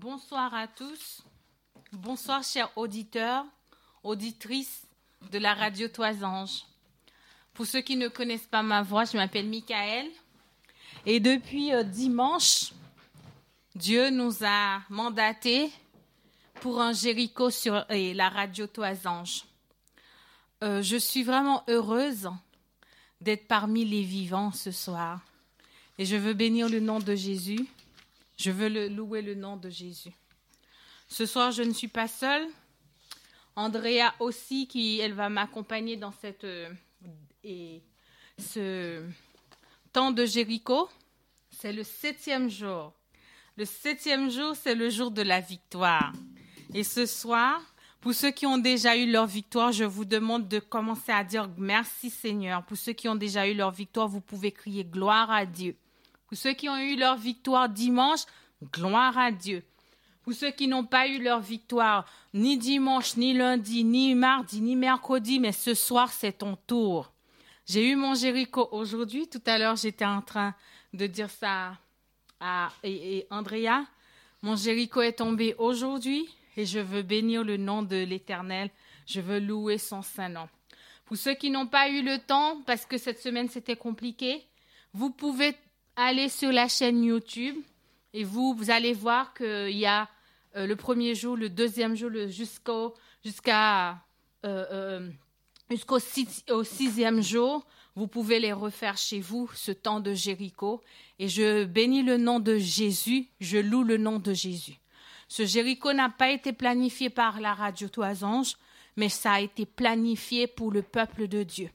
Bonsoir à tous. Bonsoir, chers auditeurs, auditrices de la radio Toisange. Pour ceux qui ne connaissent pas ma voix, je m'appelle Michael. Et depuis euh, dimanche, Dieu nous a mandatés pour un Jéricho sur la radio Toisange. Euh, je suis vraiment heureuse d'être parmi les vivants ce soir. Et je veux bénir le nom de Jésus. Je veux louer le nom de Jésus. Ce soir, je ne suis pas seule. Andrea aussi, qui elle va m'accompagner dans cette euh, et ce temps de Jéricho. C'est le septième jour. Le septième jour, c'est le jour de la victoire. Et ce soir, pour ceux qui ont déjà eu leur victoire, je vous demande de commencer à dire merci Seigneur. Pour ceux qui ont déjà eu leur victoire, vous pouvez crier gloire à Dieu. Pour ceux qui ont eu leur victoire dimanche, gloire à Dieu. Pour ceux qui n'ont pas eu leur victoire ni dimanche, ni lundi, ni mardi, ni mercredi, mais ce soir, c'est ton tour. J'ai eu mon Jéricho aujourd'hui. Tout à l'heure, j'étais en train de dire ça à et, Andrea. Mon Jéricho est tombé aujourd'hui et je veux bénir le nom de l'Éternel. Je veux louer son saint nom. Pour ceux qui n'ont pas eu le temps, parce que cette semaine c'était compliqué, vous pouvez allez sur la chaîne YouTube et vous, allez voir qu'il y a euh, le premier jour, le deuxième jour, jusqu'au jusqu'à euh, euh, sixième jour. Vous pouvez les refaire chez vous, ce temps de Jéricho. Et je bénis le nom de Jésus, je loue le nom de Jésus. Ce Jéricho n'a pas été planifié par la radio Toisange, mais ça a été planifié pour le peuple de Dieu.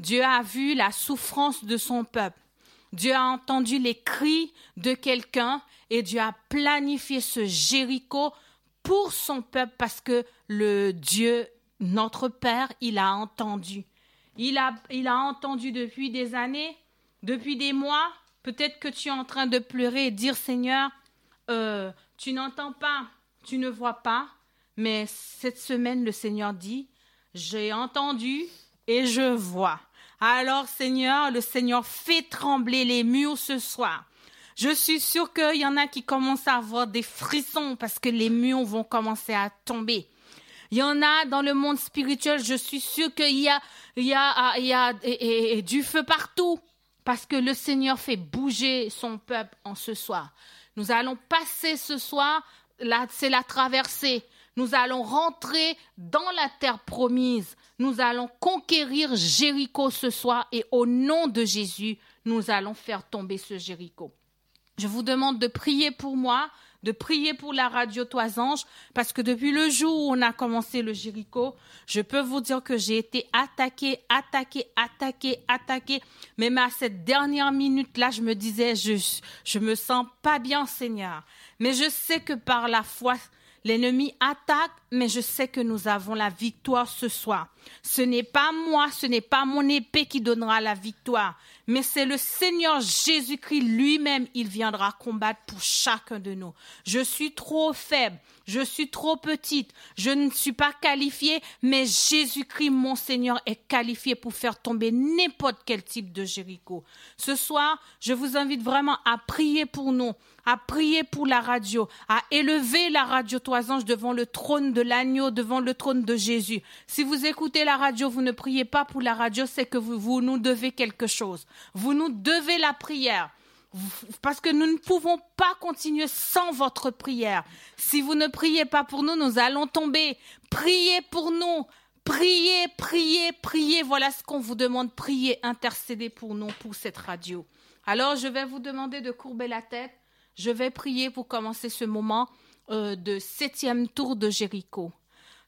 Dieu a vu la souffrance de son peuple. Dieu a entendu les cris de quelqu'un et Dieu a planifié ce Jéricho pour son peuple parce que le Dieu, notre Père, il a entendu. Il a, entendu depuis des années, depuis des mois. Peut-être que tu es en train de pleurer et dire Seigneur, euh, tu n'entends pas, tu ne vois pas, mais cette semaine, le Seigneur dit, j'ai entendu et je vois. Alors Seigneur, le Seigneur fait trembler les murs ce soir. Je suis sûre qu'il y en a qui commencent à avoir des frissons parce que les murs vont commencer à tomber. Il y en a dans le monde spirituel, je suis sûre qu'il y a, il y a, il y a et, du feu partout parce que le Seigneur fait bouger son peuple en ce soir. Nous allons passer ce soir, là, c'est la traversée. Nous allons rentrer dans la terre promise. Nous allons conquérir Jéricho ce soir et au nom de Jésus, nous allons faire tomber ce Jéricho. Je vous demande de prier pour moi, de prier pour la radio Toisange, parce que depuis le jour où on a commencé le Jéricho, je peux vous dire que j'ai été attaqué, attaqué, attaqué, attaqué. Même à cette dernière minute-là, je me disais, je, je me sens pas bien, Seigneur. Mais je sais que par la foi, L'ennemi attaque, mais je sais que nous avons la victoire ce soir. Ce n'est pas moi, ce n'est pas mon épée qui donnera la victoire, mais c'est le Seigneur Jésus-Christ lui-même, il viendra combattre pour chacun de nous. Je suis trop faible, je suis trop petite, je ne suis pas qualifiée, mais Jésus-Christ, mon Seigneur, est qualifié pour faire tomber n'importe quel type de Jéricho. Ce soir, je vous invite vraiment à prier pour nous, à prier pour la radio, à élever la radio Toisange devant le trône de l'agneau, devant le trône de Jésus. Si vous écoutez la radio, vous ne priez pas pour la radio, c'est que vous nous devez quelque chose. Vous nous devez la prière. Parce que nous ne pouvons pas continuer sans votre prière. Si vous ne priez pas pour nous, nous allons tomber. Priez pour nous. Priez, priez, priez. Voilà ce qu'on vous demande. Priez, intercédez pour nous, pour cette radio. Alors, je vais vous demander de courber la tête. Je vais prier pour commencer ce moment euh, de septième tour de Jéricho.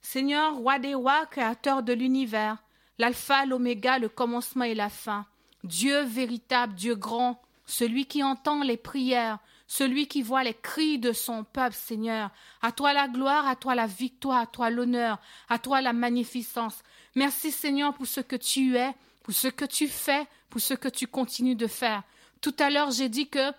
Seigneur, roi des rois, créateur de l'univers, l'alpha, l'oméga, le commencement et la fin, Dieu véritable, Dieu grand, celui qui entend les prières, celui qui voit les cris de son peuple, Seigneur. À toi la gloire, à toi la victoire, à toi l'honneur, à toi la magnificence. Merci Seigneur pour ce que tu es, pour ce que tu fais, pour ce que tu continues de faire. Tout à l'heure, j'ai dit que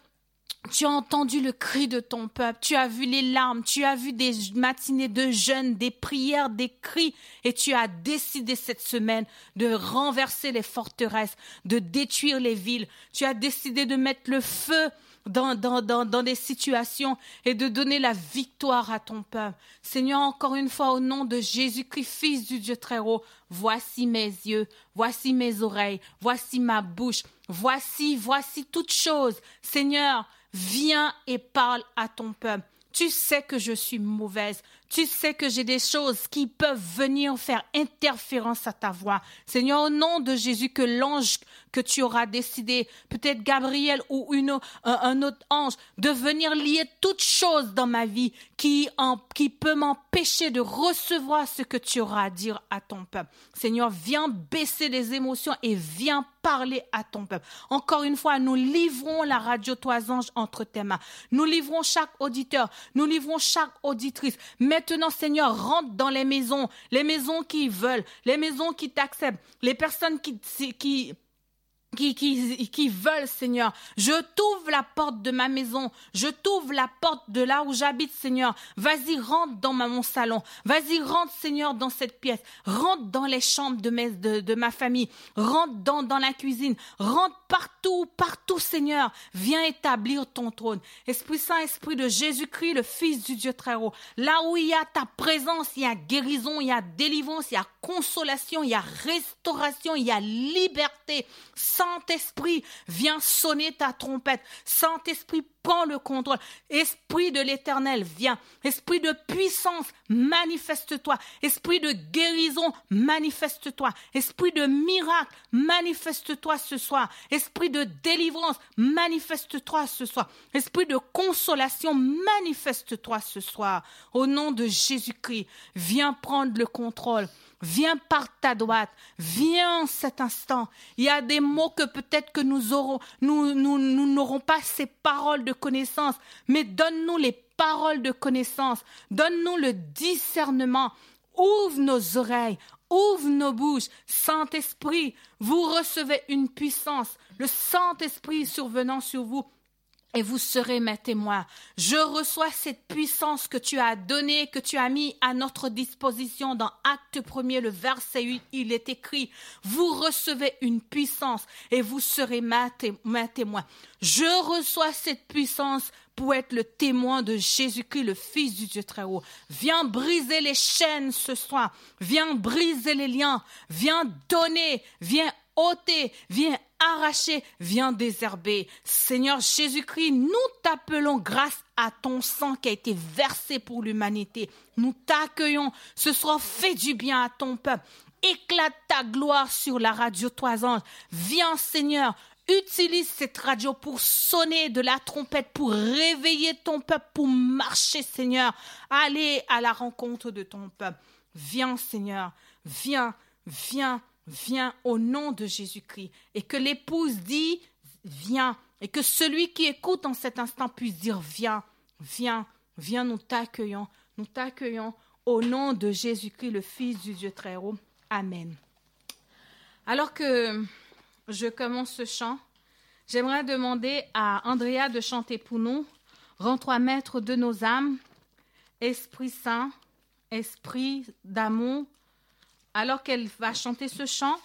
tu as entendu le cri de ton peuple, tu as vu les larmes, tu as vu des matinées de jeûne, des prières, des cris, et tu as décidé cette semaine de renverser les forteresses, de détruire les villes. Tu as décidé de mettre le feu dans, dans, dans, dans des situations et de donner la victoire à ton peuple. Seigneur, encore une fois, au nom de Jésus-Christ, Fils du Dieu très haut, voici mes yeux, voici mes oreilles, voici ma bouche, voici, voici toutes choses. Seigneur, viens et parle à ton peuple. Tu sais que je suis mauvaise. Tu sais que j'ai des choses qui peuvent venir faire interférence à ta voix. Seigneur, au nom de Jésus, que l'ange que tu auras décidé, peut-être Gabriel ou une, un, autre ange, de venir lier toutes choses dans ma vie qui, en, qui peut m'empêcher de recevoir ce que tu auras à dire à ton peuple. Seigneur, viens baisser les émotions et viens parler à ton peuple. Encore une fois, nous livrons la radio Toisange entre tes mains. Nous livrons chaque auditeur, nous livrons chaque auditrice. Maintenant, Seigneur, rentre dans les maisons, les maisons qui veulent, les maisons qui t'acceptent, les personnes qui, qui, qui, qui, veulent, Seigneur. Je t'ouvre la porte de ma maison. Je t'ouvre la porte de là où j'habite, Seigneur. Vas-y, rentre dans mon salon. Vas-y, rentre, Seigneur, dans cette pièce. Rentre dans les chambres de, ma famille. Rentre dans, dans la cuisine. Rentre partout, partout, Seigneur. Viens établir ton trône. Esprit Saint, Esprit de Jésus-Christ, le Fils du Dieu très haut. Là où il y a ta présence, il y a guérison, il y a délivrance, il y a consolation, il y a restauration, il y a liberté. Saint-Esprit, viens sonner ta trompette. Saint-Esprit, prends le contrôle. Esprit de l'éternel, viens. Esprit de puissance, manifeste-toi. Esprit de guérison, manifeste-toi. Esprit de miracle, manifeste-toi ce soir. Esprit de délivrance, manifeste-toi ce soir. Esprit de consolation, manifeste-toi ce soir. Au nom de Jésus-Christ, viens prendre le contrôle. Viens par ta droite, viens cet instant. Il y a des mots que peut-être que nous aurons, nous, nous n'aurons pas ces paroles de connaissance, mais donne-nous les paroles de connaissance, donne-nous le discernement, ouvre nos oreilles, ouvre nos bouches. Saint-Esprit, vous recevez une puissance, le Saint-Esprit survenant sur vous et vous serez mes témoins. Je reçois cette puissance que tu as donnée, que tu as mis à notre disposition dans Acte 1 le verset 8, il est écrit, vous recevez une puissance et vous serez mes témoins. Je reçois cette puissance pour être le témoin de Jésus-Christ, le Fils du Dieu très haut. Viens briser les chaînes ce soir. Viens briser les liens. Viens donner. Viens ôter. Viens arracher, viens désherber. Seigneur Jésus-Christ, nous t'appelons grâce à ton sang qui a été versé pour l'humanité. Nous t'accueillons. Ce soit fait du bien à ton peuple. Éclate ta gloire sur la radio Toisange. Viens, Seigneur, Utilise cette radio pour sonner de la trompette, pour réveiller ton peuple, pour marcher, Seigneur. Allez à la rencontre de ton peuple. Viens, Seigneur. Viens, viens, viens au nom de Jésus-Christ. Et que l'épouse dit, viens. Et que celui qui écoute en cet instant puisse dire, viens, viens, viens, nous t'accueillons. Nous t'accueillons au nom de Jésus-Christ, le Fils du Dieu très haut. Amen. Alors que je commence ce chant, j'aimerais demander à Andrea de chanter pour nous. Rends-toi maître de nos âmes, Esprit Saint, Esprit d'amour, alors qu'elle va chanter ce chant,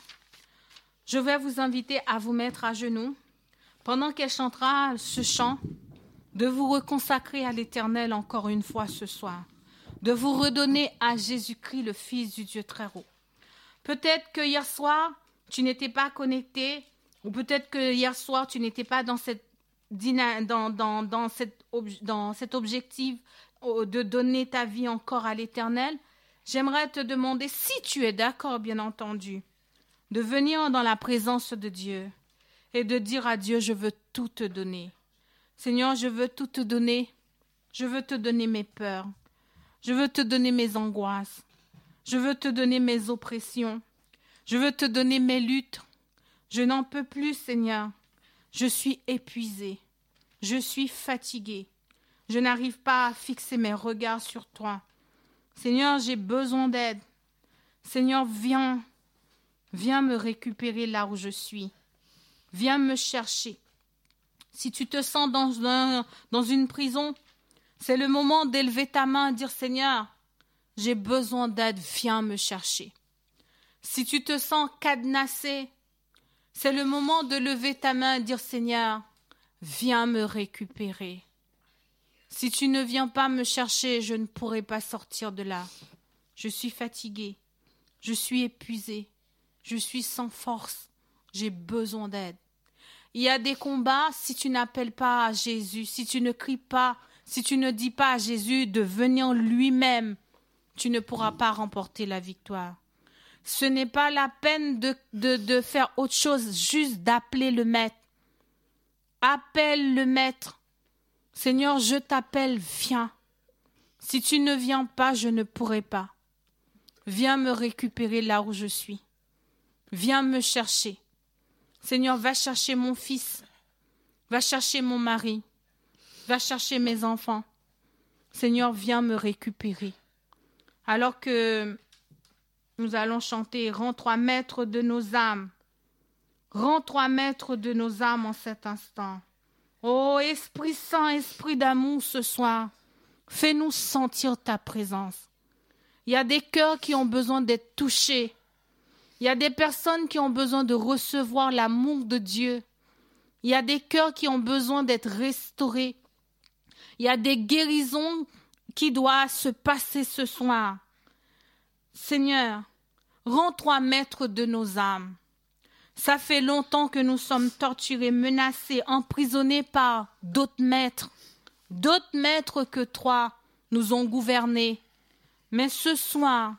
je vais vous inviter à vous mettre à genoux pendant qu'elle chantera ce chant, de vous reconsacrer à l'Éternel encore une fois ce soir, de vous redonner à Jésus-Christ, le Fils du Dieu très haut. Peut-être que hier soir, tu n'étais pas connecté, ou peut-être que hier soir, tu n'étais pas dans, dans cet objectif euh, de donner ta vie encore à l'Éternel. J'aimerais te demander, si tu es d'accord, bien entendu, de venir dans la présence de Dieu et de dire à Dieu, je veux tout te donner. Seigneur, je veux tout te donner. Je veux te donner mes peurs. Je veux te donner mes angoisses. Je veux te donner mes oppressions. Je veux te donner mes luttes. Je n'en peux plus, Seigneur. Je suis épuisé. Je suis fatigué. Je n'arrive pas à fixer mes regards sur toi. Seigneur, j'ai besoin d'aide. Seigneur, viens, viens me récupérer là où je suis. Viens me chercher. Si tu te sens dans, une prison, c'est le moment d'élever ta main et dire Seigneur, j'ai besoin d'aide, viens me chercher. Si tu te sens cadenassé, c'est le moment de lever ta main et dire Seigneur, viens me récupérer. Si tu ne viens pas me chercher, je ne pourrai pas sortir de là. Je suis fatigué, je suis épuisé, je suis sans force, j'ai besoin d'aide. Il y a des combats, si tu n'appelles pas à Jésus, si tu ne cries pas, si tu ne dis pas à Jésus de venir lui-même, tu ne pourras pas remporter la victoire. Ce n'est pas la peine de, de, de faire autre chose, juste d'appeler le maître. Appelle le maître. Seigneur, je t'appelle, viens. Si tu ne viens pas, je ne pourrai pas. Viens me récupérer là où je suis. Viens me chercher. Seigneur, va chercher mon fils. Va chercher mon mari. Va chercher mes enfants. Seigneur, viens me récupérer. Alors que nous allons chanter Rends-toi maître de nos âmes. Rends-toi maître de nos âmes en cet instant. Ô Esprit Saint, Esprit d'amour ce soir, fais-nous sentir ta présence. Il y a des cœurs qui ont besoin d'être touchés. Il y a des personnes qui ont besoin de recevoir l'amour de Dieu. Il y a des cœurs qui ont besoin d'être restaurés. Il y a des guérisons qui doivent se passer ce soir. Seigneur, rends-toi maître de nos âmes. Ça fait longtemps que nous sommes torturés, menacés, emprisonnés par d'autres maîtres. D'autres maîtres que toi nous ont gouvernés. Mais ce soir,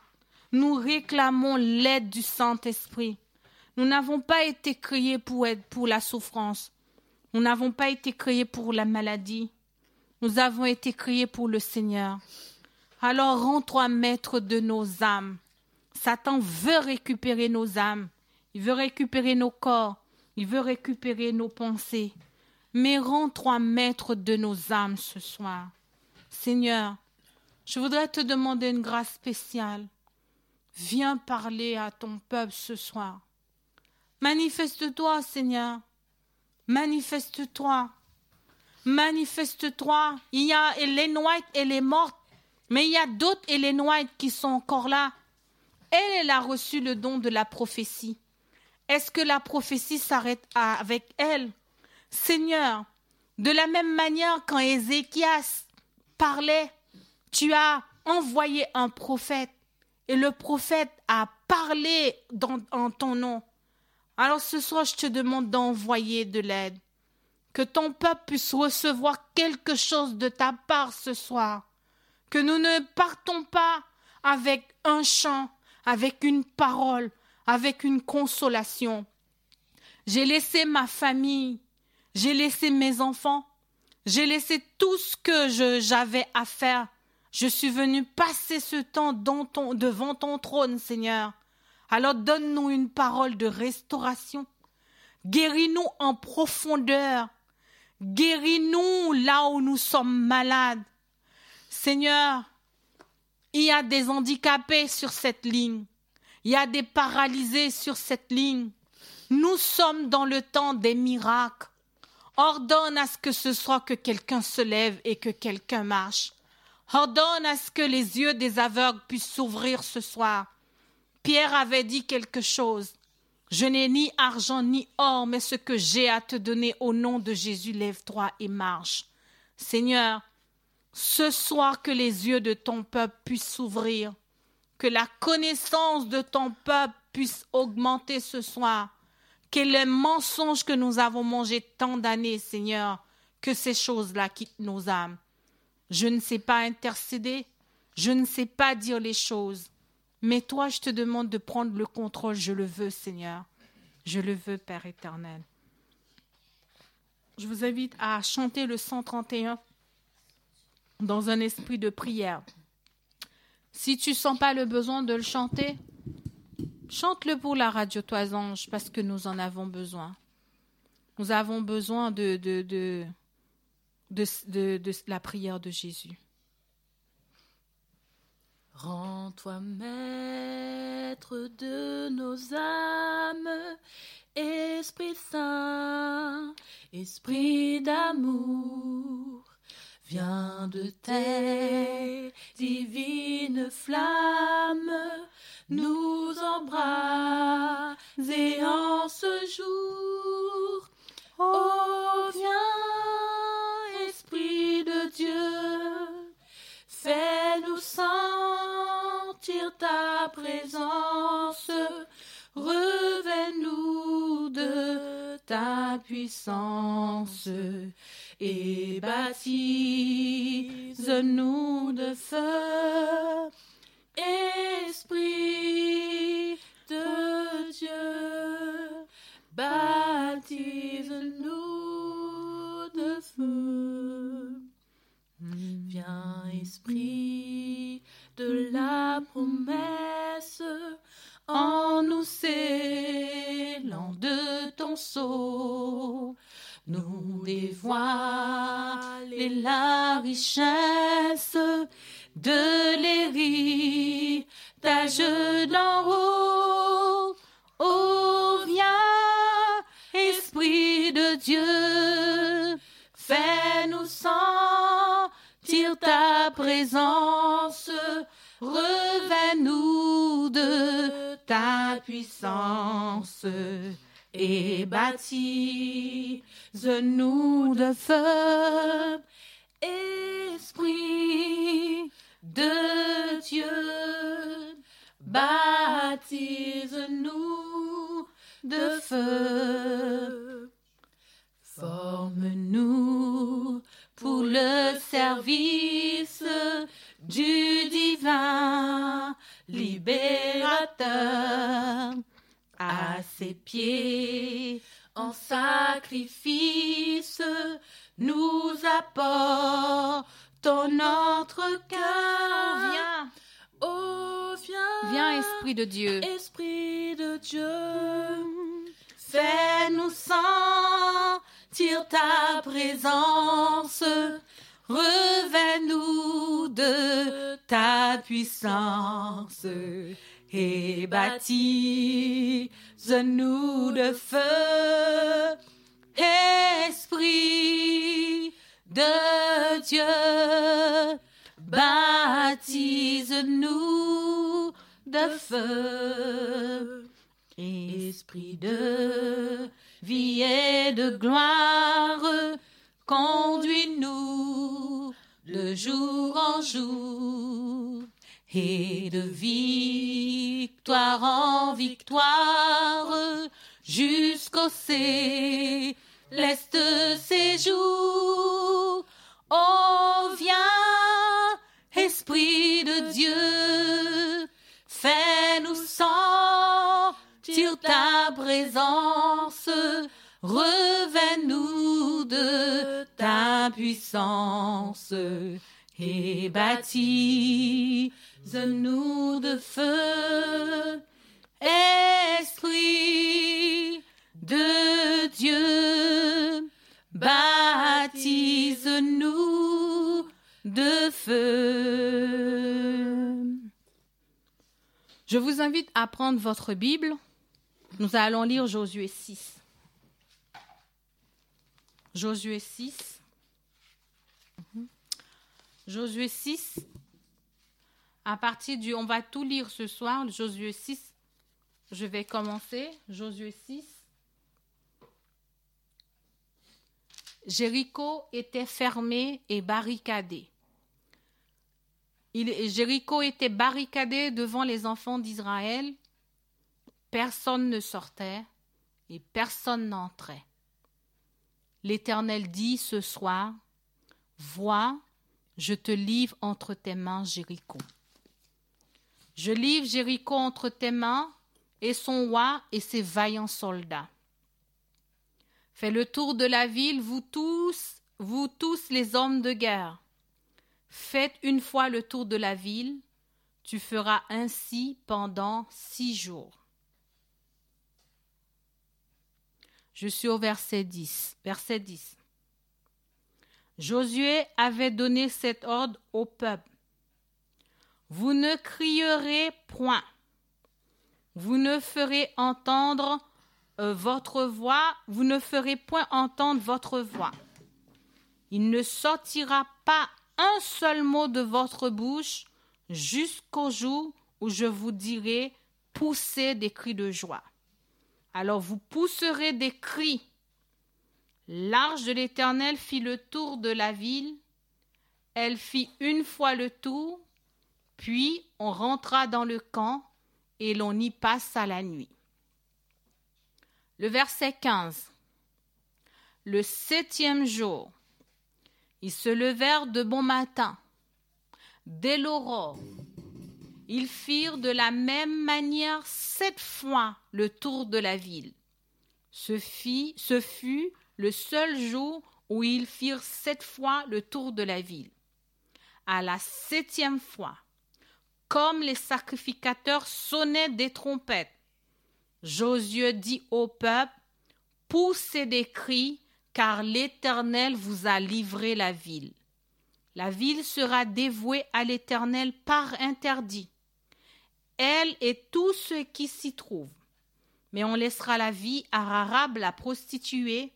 nous réclamons l'aide du Saint-Esprit. Nous n'avons pas été créés pour être pour la souffrance. Nous n'avons pas été créés pour la maladie. Nous avons été créés pour le Seigneur. Alors rends-toi maître de nos âmes. Satan veut récupérer nos âmes. Il veut récupérer nos corps. Il veut récupérer nos pensées. Mais rends-toi maître de nos âmes ce soir. Seigneur, je voudrais te demander une grâce spéciale. Viens parler à ton peuple ce soir. Manifeste-toi, Seigneur. Manifeste-toi. Manifeste-toi. Il y a Hélène White, elle est morte. Mais il y a d'autres Hélène White qui sont encore là. Elle, elle a reçu le don de la prophétie. Est-ce que la prophétie s'arrête avec elle? Seigneur, de la même manière quand Ézéchias parlait, tu as envoyé un prophète et le prophète a parlé en ton nom. Alors ce soir, je te demande d'envoyer de l'aide. Que ton peuple puisse recevoir quelque chose de ta part ce soir. Que nous ne partons pas avec un chant, avec une parole, avec une consolation. J'ai laissé ma famille, j'ai laissé mes enfants, j'ai laissé tout ce que j'avais à faire. Je suis venu passer ce temps devant ton trône, Seigneur. Alors donne-nous une parole de restauration. Guéris-nous en profondeur. Guéris-nous là où nous sommes malades. Seigneur, il y a des handicapés sur cette ligne. Il y a des paralysés sur cette ligne. Nous sommes dans le temps des miracles. Ordonne à ce que ce soit que quelqu'un se lève et que quelqu'un marche. Ordonne à ce que les yeux des aveugles puissent s'ouvrir ce soir. Pierre avait dit quelque chose. Je n'ai ni argent ni or, mais ce que j'ai à te donner au nom de Jésus, lève-toi et marche. Seigneur, ce soir que les yeux de ton peuple puissent s'ouvrir, que la connaissance de ton peuple puisse augmenter ce soir, que les mensonges que nous avons mangés tant d'années, Seigneur, que ces choses-là quittent nos âmes. Je ne sais pas intercéder, je ne sais pas dire les choses, mais toi, je te demande de prendre le contrôle, je le veux, Seigneur. Je le veux, Père éternel. Je vous invite à chanter le 131 dans un esprit de prière. Si tu sens pas le besoin de le chanter, chante-le pour la radio Toisange parce que nous en avons besoin. Nous avons besoin de, la prière de Jésus. Rends-toi maître de nos âmes, Esprit Saint, Esprit d'amour. Viens de tes divines flammes, nous embraser en ce jour. Oh, viens, Esprit de Dieu, fais-nous sentir ta présence, revêt-nous de ta puissance et baptise-nous de feu. Esprit de Dieu, baptise-nous de feu. Viens, Esprit de la promesse, en nous scellant de ton sceau, nous dévoiler la richesse de l'héritage d'en haut. Oh, viens, Esprit de Dieu, fais-nous sentir ta présence, revêt-nous de ta puissance et baptise-nous de feu. Esprit de Dieu, baptise-nous de feu. Forme-nous pour le service du divin libérateur. À ses pieds, en sacrifice, nous apportons notre cœur. Viens, Oh, viens, viens, Esprit de Dieu. Esprit de Dieu, Fais-nous sentir ta présence. Revêt-nous de ta puissance et baptise-nous de feu. Esprit de Dieu, baptise-nous de feu. Esprit de vie et de gloire, conduis-nous de jour en jour et de victoire en victoire jusqu'au céleste séjour. Oh, viens, Esprit de Dieu, fais-nous sentir ta présence, revêt-nous de ta puissance et baptise-nous de feu. Esprit de Dieu, baptise-nous de feu. Je vous invite à prendre votre Bible. Nous allons lire Josué 6. Josué 6. Josué 6. À partir du... On va tout lire ce soir. Josué 6. Je vais commencer. Josué 6. Jéricho était fermé et barricadé. Jéricho était barricadé devant les enfants d'Israël. Personne ne sortait et personne n'entrait. L'Éternel dit ce soir, Vois, je te livre entre tes mains, Jéricho. Je livre Jéricho entre tes mains et son roi et ses vaillants soldats. Fais le tour de la ville, vous tous, vous tous les hommes de guerre. Faites une fois le tour de la ville, tu feras ainsi pendant six jours. Je suis au verset 10. Verset 10. Josué avait donné cet ordre au peuple. Vous ne crierez point. Vous ne ferez entendre euh, votre voix, vous ne ferez point entendre votre voix. Il ne sortira pas un seul mot de votre bouche jusqu'au jour où je vous dirai poussez des cris de joie. Alors vous pousserez des cris. L'arche de l'Éternel fit le tour de la ville. Elle fit une fois le tour Puis on rentra dans le camp et l'on y passa la nuit. Le verset 15. Le septième jour, ils se levèrent de bon matin. Dès l'aurore, ils firent de la même manière sept fois le tour de la ville. Ce, ce fut le seul jour où ils firent sept fois le tour de la ville. À la septième fois, comme les sacrificateurs sonnaient des trompettes, Josué dit au peuple, Poussez des cris, car l'Éternel vous a livré la ville. La ville sera dévouée à l'Éternel par interdit, elle et tous ceux qui s'y trouvent. Mais on laissera la vie à Rarab la prostituée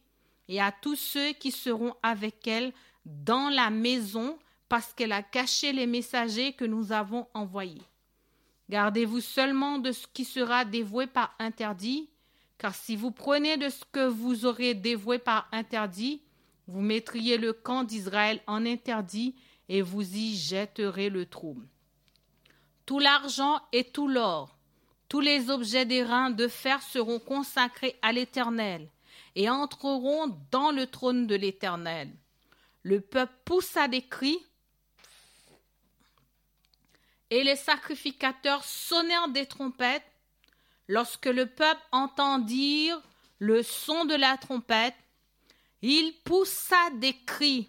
et à tous ceux qui seront avec elle dans la maison parce qu'elle a caché les messagers que nous avons envoyés. Gardez-vous seulement de ce qui sera dévoué par interdit, car si vous prenez de ce que vous aurez dévoué par interdit, vous mettriez le camp d'Israël en interdit et vous y jetterez le trouble. Tout l'argent et tout l'or, tous les objets d'airain de fer seront consacrés à l'Éternel et entreront dans le trône de l'Éternel. Le peuple poussa des cris et les sacrificateurs sonnèrent des trompettes. Lorsque le peuple entendit le son de la trompette, il poussa des cris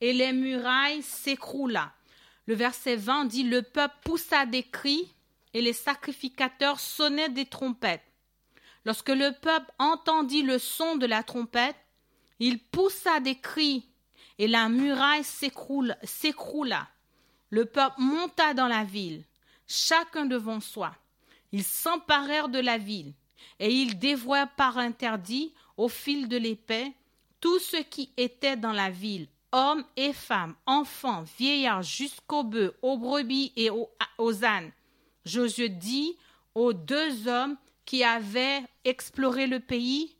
et les murailles s'écroula. Le verset 20 dit Le peuple poussa des cris et les sacrificateurs sonnaient des trompettes. Lorsque le peuple entendit le son de la trompette, il poussa des cris et la muraille s'écroula. Le peuple monta dans la ville, chacun devant soi. Ils s'emparèrent de la ville, et ils dévouèrent par interdit, au fil de l'épée, tout ce qui était dans la ville, hommes et femmes, enfants, vieillards, jusqu'aux bœufs, aux brebis et aux, aux ânes. Josué dit aux deux hommes qui avaient exploré le pays,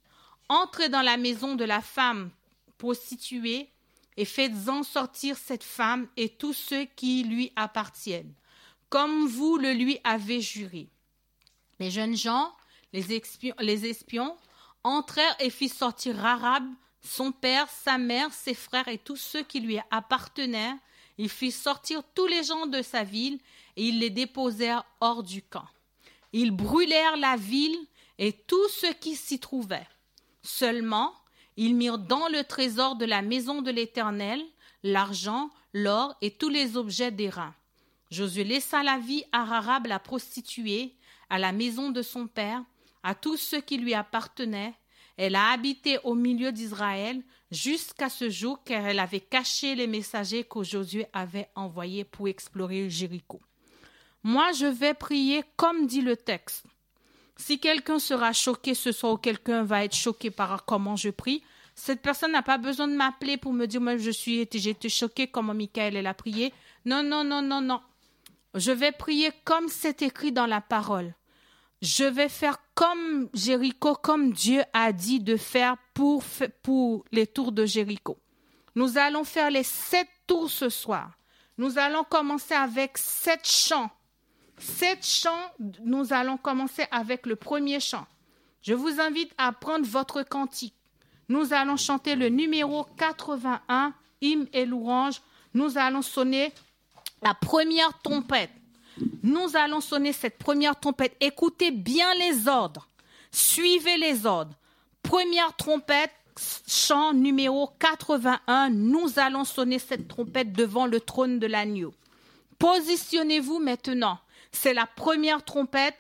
Entrez dans la maison de la femme prostituée et faites-en sortir cette femme et tous ceux qui lui appartiennent, comme vous le lui avez juré. Les jeunes gens, les espions, les espions entrèrent et firent sortir Arabe, son père, sa mère, ses frères et tous ceux qui lui appartenaient. Ils firent sortir tous les gens de sa ville et ils les déposèrent hors du camp. Ils brûlèrent la ville et tout ce qui s'y trouvait. Seulement, ils mirent dans le trésor de la maison de l'Éternel l'argent, l'or et tous les objets d'airain. Josué laissa la vie à Rahab la prostituée, à la maison de son père, à tous ceux qui lui appartenaient. Elle a habité au milieu d'Israël jusqu'à ce jour car elle avait caché les messagers que Josué avait envoyés pour explorer Jéricho. Moi, je vais prier comme dit le texte. Si quelqu'un sera choqué ce soir ou quelqu'un va être choqué par comment je prie, cette personne n'a pas besoin de m'appeler pour me dire moi je suis j'ai été choquée comment Michael elle a prié. Non non non non non. Je vais prier comme c'est écrit dans la parole. Je vais faire comme Jéricho, comme Dieu a dit de faire pour les tours de Jéricho. Nous allons faire les sept tours ce soir. Nous allons commencer avec sept chants Sept chants, nous allons commencer avec le premier chant. Je vous invite à prendre votre cantique. Nous allons chanter le numéro 81, hymne et louange. Nous allons sonner la première trompette. Nous allons sonner cette première trompette. Écoutez bien les ordres. Suivez les ordres. Première trompette, chant numéro 81. Nous allons sonner cette trompette devant le trône de l'agneau. Positionnez-vous maintenant. C'est la première trompette,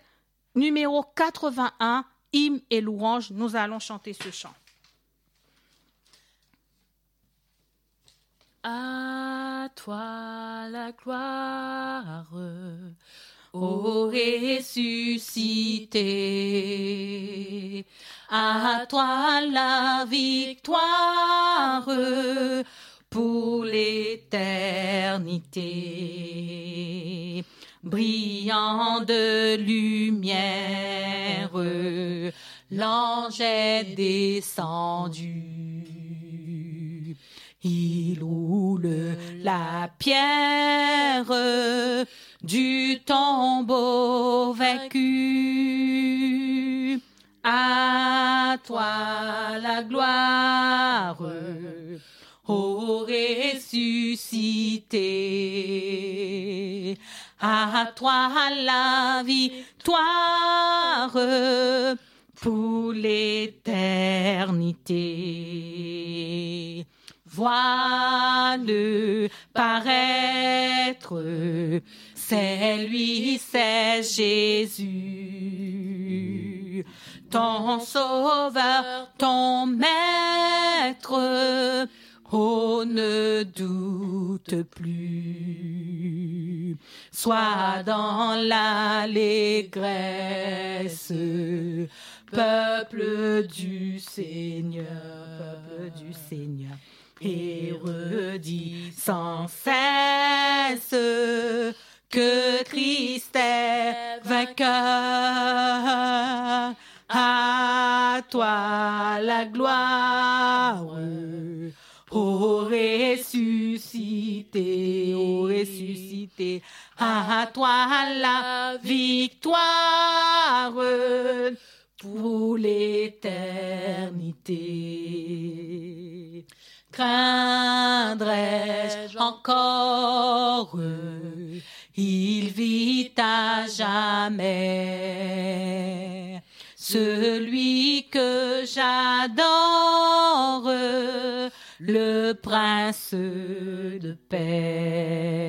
numéro 81, hymne et louange. Nous allons chanter ce chant. À toi la gloire, ô ressuscité. À toi la victoire pour l'éternité brillant de lumière, l'ange est descendu. Il roule la pierre du tombeau vaincu. À toi la gloire, ô ressuscité. À toi la victoire pour l'éternité. Vois-le paraître, c'est lui, c'est Jésus, ton sauveur, ton maître. Oh, ne doute plus, sois dans l'allégresse, peuple du Seigneur, peuple du Seigneur, et redis sans cesse que Christ est vainqueur. À toi la gloire, ô ressuscité, ô ressuscité, à toi la victoire pour l'éternité. Craindrais-je encore? Il vit à jamais. Celui que j'adore, le prince de paix.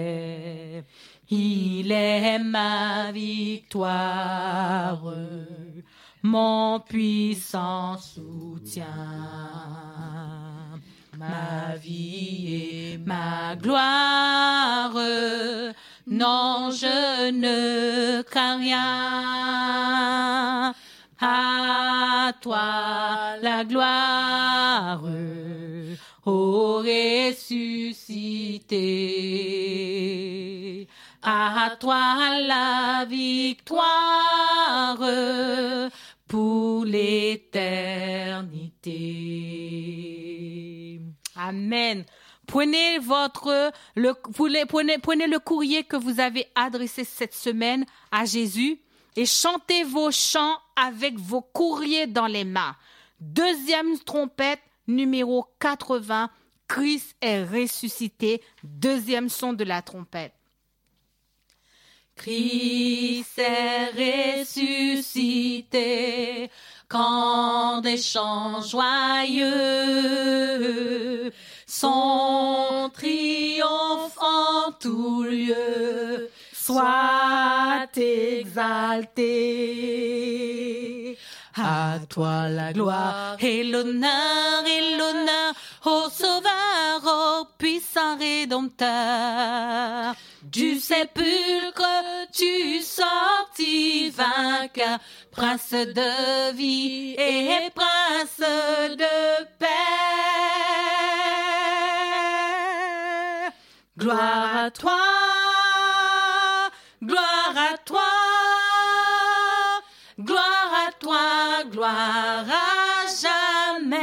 Il est ma victoire, mon puissant soutien. Ma vie et ma gloire, non, je ne crains rien. À toi la gloire, ô ressuscité. À toi la victoire pour l'éternité. Amen. Prenez votre le prenez, prenez le courrier que vous avez adressé cette semaine à Jésus et chantez vos chants avec vos courriers dans les mains. Deuxième trompette numéro 80, Christ est ressuscité. Deuxième son de la trompette. Christ est ressuscité quand des chants joyeux son triomphe en tout lieu soit exalté. À toi la gloire et l'honneur et l'honneur, ô Sauveur, ô puissant Rédempteur. Du sépulcre tu sortis vainqueur, prince de vie et prince de paix. Gloire à toi, gloire à toi, gloire à toi, gloire à jamais.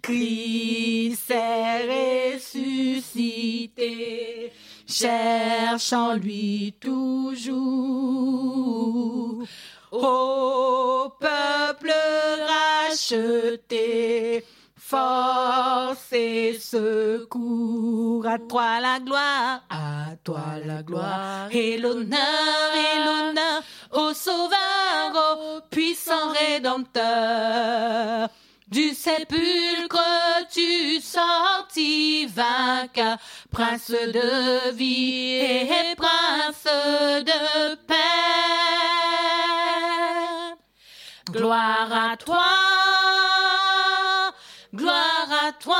Christ est ressuscité, cherche en lui toujours. Ô peuple racheté, force et secours, à toi la gloire, à toi la gloire, et l'honneur, et l'honneur, au sauveur, au puissant rédempteur. Du sépulcre tu sortis vainqueur, prince de vie et prince de paix. Gloire à toi, gloire à toi,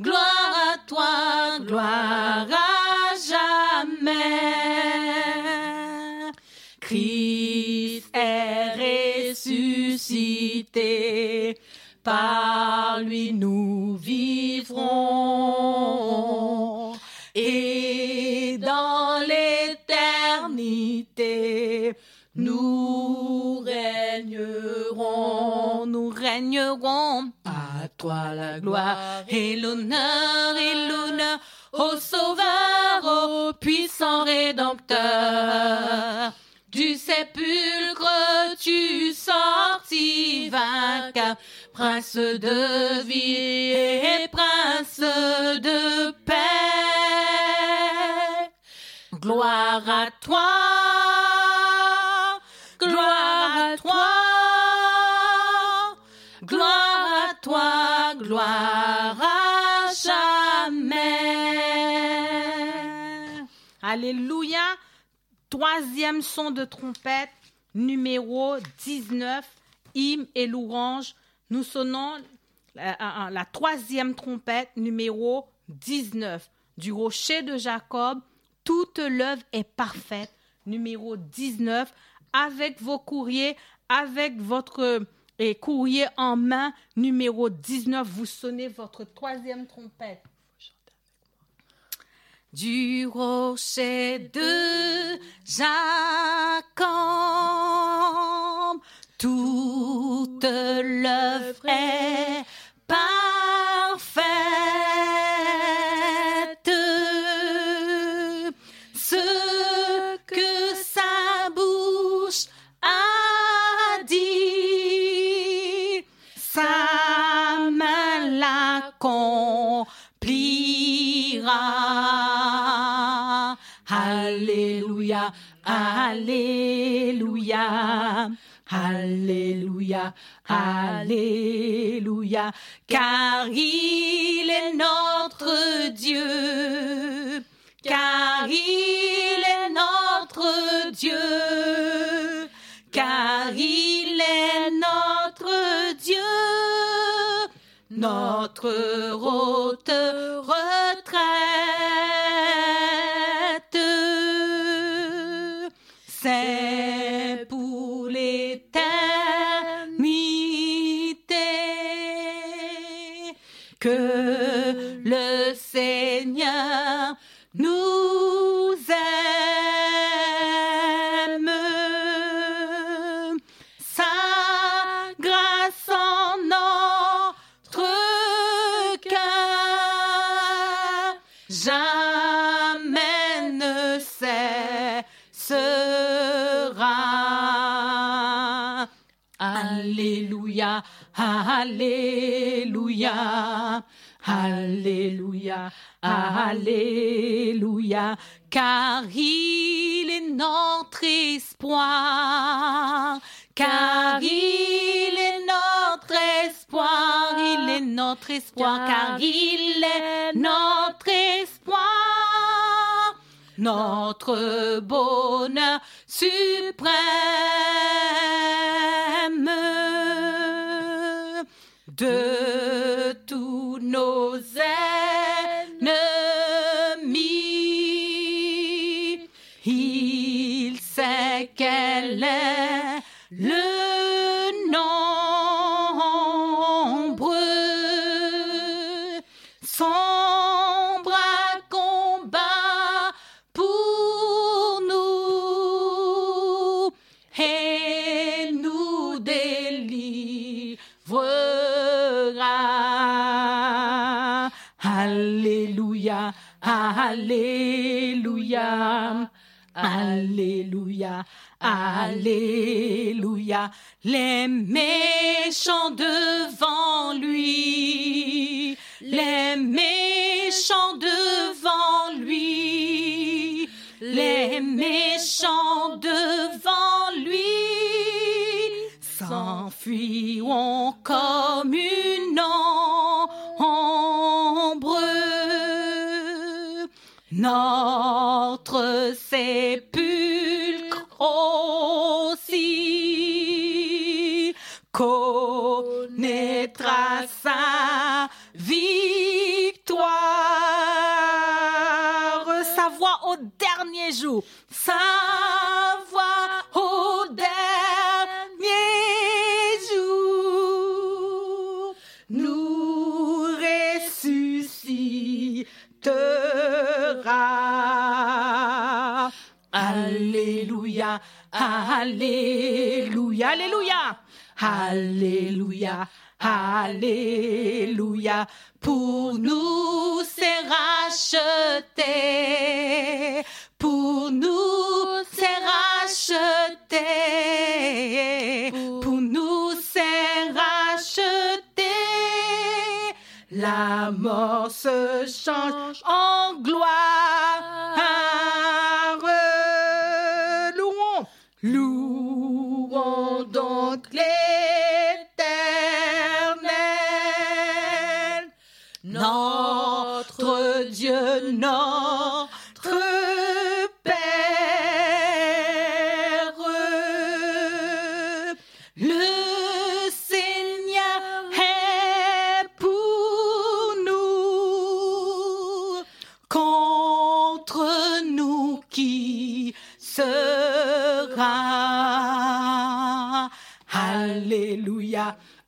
gloire à toi, gloire à jamais. Christ est ressuscité, par lui nous vivrons. Et dans l'éternité, nous régnerons. À toi la gloire et l'honneur et l'honneur, ô Sauveur, ô puissant Rédempteur. Du sépulcre tu sortis vainqueur, prince de vie et prince de paix. Gloire à toi, Alléluia. Troisième son de trompette, numéro 19, hymne et louange. Nous sonnons la, la troisième trompette, numéro 19. Du rocher de Jacob, toute l'œuvre est parfaite. Numéro 19, avec vos courriers, avec votre courrier en main, numéro 19, vous sonnez votre troisième trompette. Du rocher de Jacob, toute l'œuvre est Alléluia, Alléluia. Alléluia, car il est notre Dieu, car il est notre Dieu, car il est notre Dieu, notre Alléluia, Alléluia, Alléluia, car il est notre espoir, car il est notre espoir, il est notre espoir, car il est notre espoir. Notre bonheur suprême de tous nos Alléluia, Alléluia. Les méchants devant lui, les méchants devant lui, les méchants devant lui. S'enfuiront comme une ombre. Notre sépulcre aussi connaîtra sa victoire. Sa voix au dernier jour. Sa Alléluia. Alléluia, Alléluia, Alléluia, pour nous c'est racheté, pour nous c'est racheté, pour nous c'est racheté. La mort se change en gloire.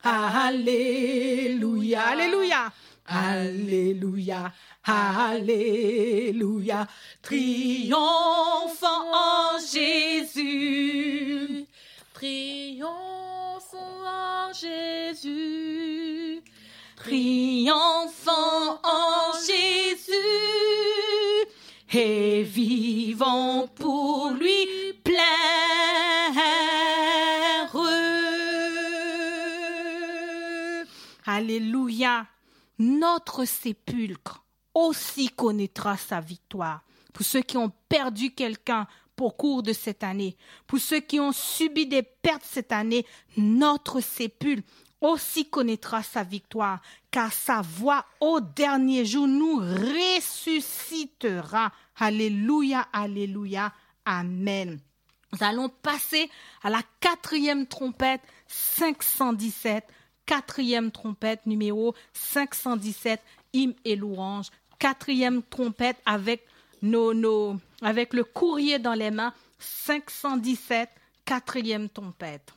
Alléluia, Alléluia, Alléluia, Alléluia, triomphant en Jésus. Triomphons en Jésus. triomphant en Jésus et vivons pour lui plein. Alléluia. Notre sépulcre aussi connaîtra sa victoire. Pour ceux qui ont perdu quelqu'un au cours de cette année, pour ceux qui ont subi des pertes cette année, notre sépulcre aussi connaîtra sa victoire, car sa voix au dernier jour nous ressuscitera. Alléluia, alléluia, amen. Nous allons passer à la quatrième trompette 517, quatrième trompette numéro 517, hymne et louange, quatrième trompette avec avec le courrier dans les mains, 517, quatrième trompette.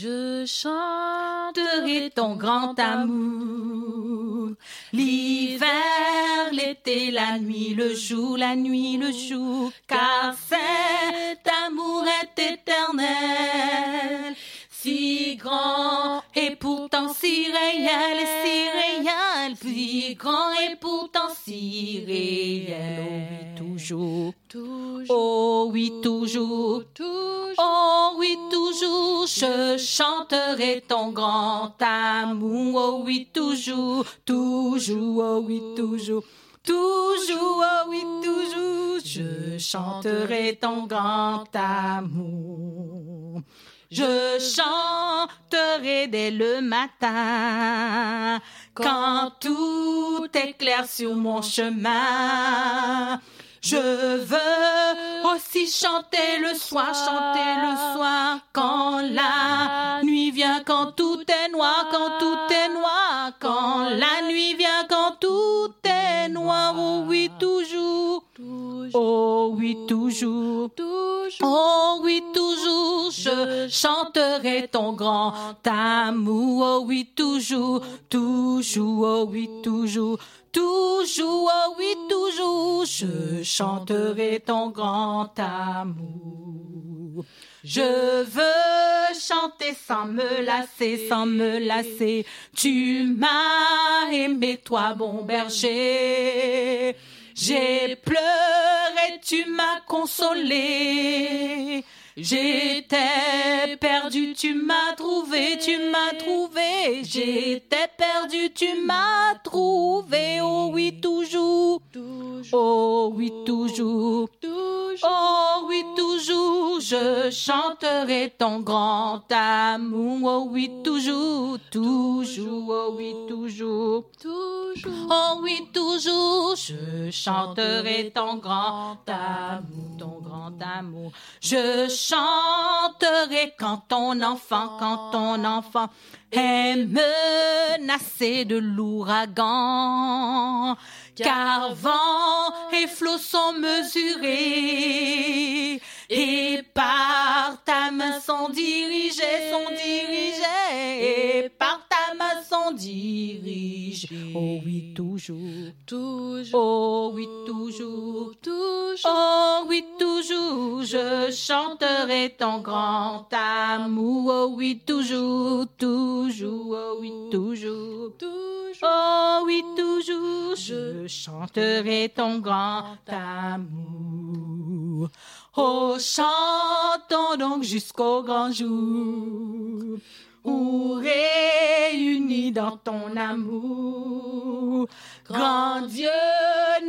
Je chanterai ton grand amour. L'hiver, l'été, la nuit, le jour, la nuit, le jour, car cet amour est éternel, si grand et pourtant si réel, si réel, si grand et pourtant si réel, oh oui, toujours, Toujours, oh oui, toujours. toujours. Oh oui, toujours, je chanterai ton grand amour. Oh oui, toujours, toujours, oh oui, toujours. Toujours, oh oui, toujours, je chanterai ton grand amour. Je chanterai dès le matin, quand tout est clair sur mon chemin. Je veux aussi chanter le soir, chanter le soir, quand la nuit vient, quand tout est noir, quand tout est noir, quand la nuit vient, quand tout est noir, oh oui, toujours, toujours, oh oui, toujours. toujours. Oh oui, toujours, je chanterai ton grand amour. Oh oui, toujours, toujours, oh oui, toujours, toujours, oh oui, toujours, je chanterai ton grand amour. Je veux chanter sans me lasser, sans me lasser. Tu m'as aimé, toi, bon berger. J'ai pleuré, tu m'as consolé. J'étais perdu, tu m'as trouvé, tu m'as trouvé. J'étais perdu, tu m'as trouvé. Oh oui, toujours. Oh oui, toujours. toujours, Oh oui, toujours, je chanterai ton grand amour. Oh oui, toujours, toujours, oh oui, toujours. toujours. Oh oui, toujours, je chanterai ton grand amour, ton grand amour. Je chanterai quand ton enfant, quand ton enfant est menacé de l'ouragan. Car vent et flots sont mesurés et par ta main sont dirigés, sont dirigés et par on dirige. Oh oui, toujours. toujours, Oh oui, toujours. toujours, Oh oui, toujours, je chanterai ton grand amour. Oh oui, toujours, toujours, oh oui, toujours. toujours, Oh oui, toujours, je chanterai ton grand amour. Oh, chantons donc jusqu'au grand jour, réunis dans ton amour, grand Dieu,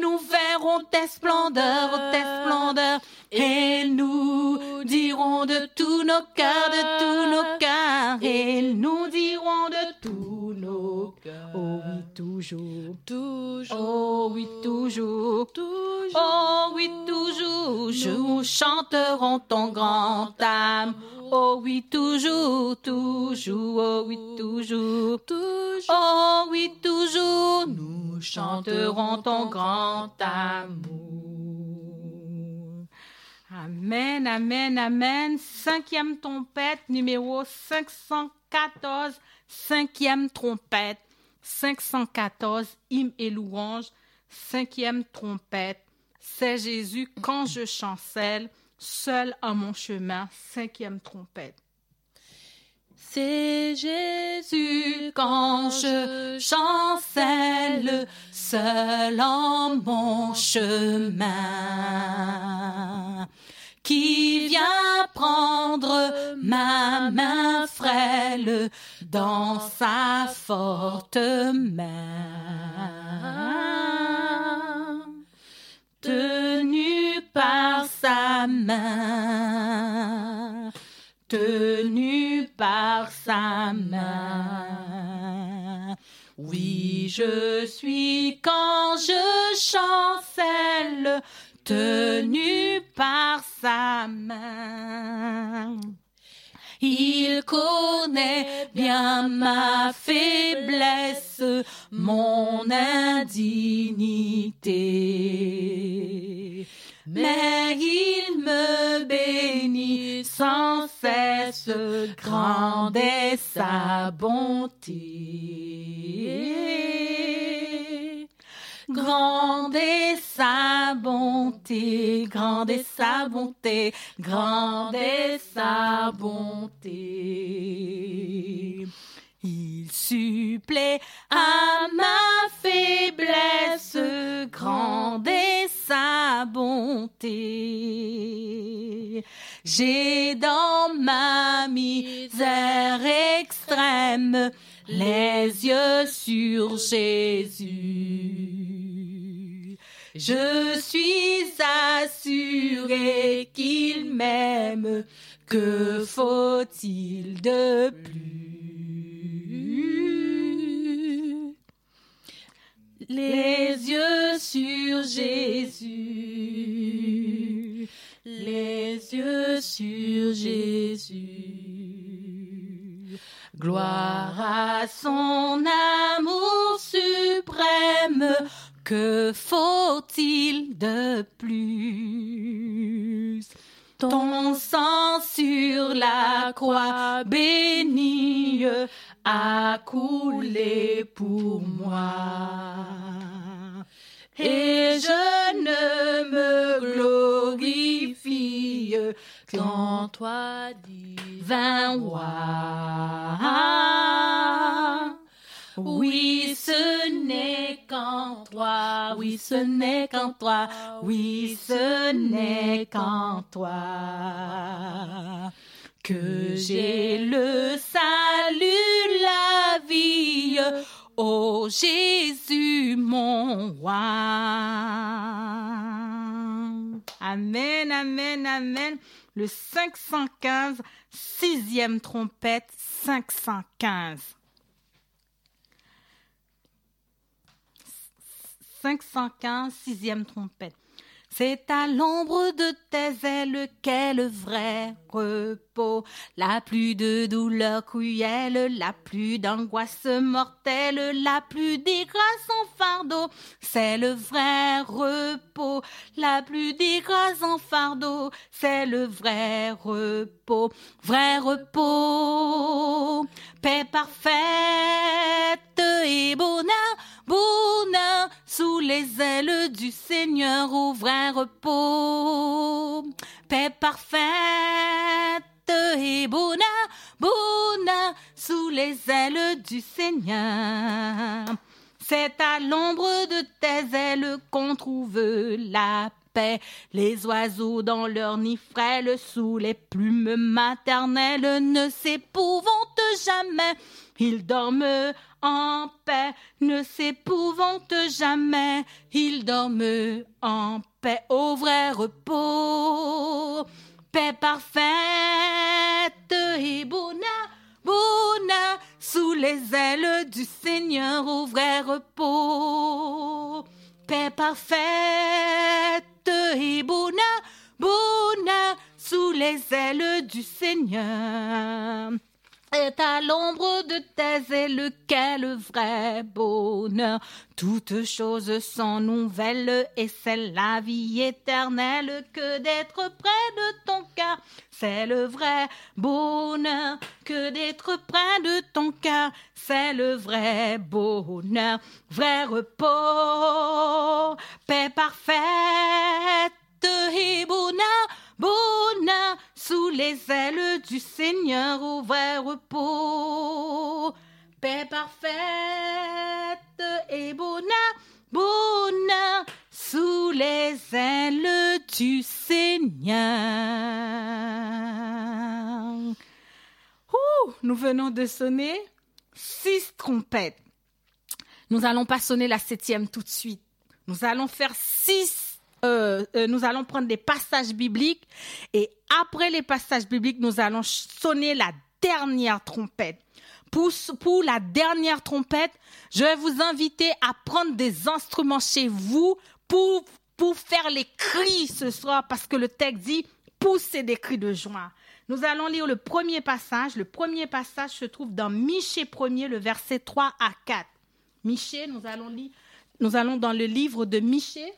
nous verrons tes splendeurs, tes splendeurs, et nous dirons de tous nos cœurs, de tous nos cœurs, et nous dirons de tous nos cœurs. Oh oui, toujours. toujours, Oh oui, toujours. toujours, Oh oui, toujours. Nous chanterons ton grand âme. Oh oui, toujours, toujours. Oh oui, toujours. toujours, Oh oui, toujours. Nous chanterons ton grand amour. Amen, amen, amen. Cinquième trompette, numéro 514. Cinquième trompette. 514, hymne et louange. Cinquième trompette. C'est Jésus quand je chancelle, seul à mon chemin. Cinquième trompette. c'est Jésus quand je chancelle, seul en mon chemin, qui vient prendre ma main frêle dans sa forte main, tenu par sa main tenu par sa main. Oui, je suis quand je chancelle, tenu par sa main. Il connaît bien ma faiblesse, mon indignité. Mais il me bénit sans cesse, grande est sa bonté. Grande est sa bonté, grande est sa bonté, grande est sa bonté. Il supplée à ma faiblesse, grande est sa bonté. J'ai dans ma misère extrême les yeux sur Jésus. Je suis assuré qu'il m'aime. Que faut-il de plus? Les yeux sur Jésus. Les yeux sur Jésus. Gloire à son amour suprême. Que faut-il de plus? Ton sang sur la croix bénie a coulé pour moi. Et je ne me glorifie qu'en toi divin roi. Oui, ce n'est qu'en toi, oui, ce n'est qu'en toi, oui, ce n'est qu'en toi que j'ai le salut, la vie, ô Jésus mon roi. Amen, amen, amen. Le 515, sixième trompette, 515. 515, sixième trompette. C'est à l'ombre de tes ailes qu'est le vrai La plus de douleur cruelle, la plus d'angoisse mortelle, la plus en fardeau. C'est le vrai repos. La plus en fardeau, c'est le vrai repos. Vrai repos. Paix parfaite et bonheur, bonheur sous les ailes du Seigneur au vrai repos. Paix parfaite et sous les ailes du Seigneur. C'est à l'ombre de tes ailes qu'on trouve la paix. Les oiseaux dans leur nid frêle sous les plumes maternelles ne s'épouvantent jamais. Ils dorment en paix, ne s'épouvantent jamais. Ils dorment en paix au vrai repos. Paix parfaite et bonheur, sous les ailes du Seigneur au vrai repos. Paix parfaite et bonheur sous les ailes du Seigneur. Et à l'ombre de tes ailes, quel vrai bonheur. Toutes choses sont nouvelles et c'est la vie éternelle que d'être près de ton cœur. C'est le vrai bonheur que d'être près de ton cœur. C'est le vrai bonheur, vrai repos, paix parfaite et bonheur bonheur sous les ailes du Seigneur au vrai repos. Paix parfaite et bonheur, bonheur sous les ailes du Seigneur. Nous venons de sonner six trompettes. Nous allons pas sonner la septième tout de suite. Nous allons faire six euh, euh, nous allons prendre des passages bibliques et après les passages bibliques, nous allons sonner la dernière trompette. Pour, la dernière trompette, je vais vous inviter à prendre des instruments chez vous pour, pour faire les cris ce soir parce que le texte dit pousser des cris de joie. Nous allons lire le premier passage. Le premier passage se trouve dans Michée 1er, le verset 3 à 4. Michée, nous allons lire, nous allons dans le livre de Michée,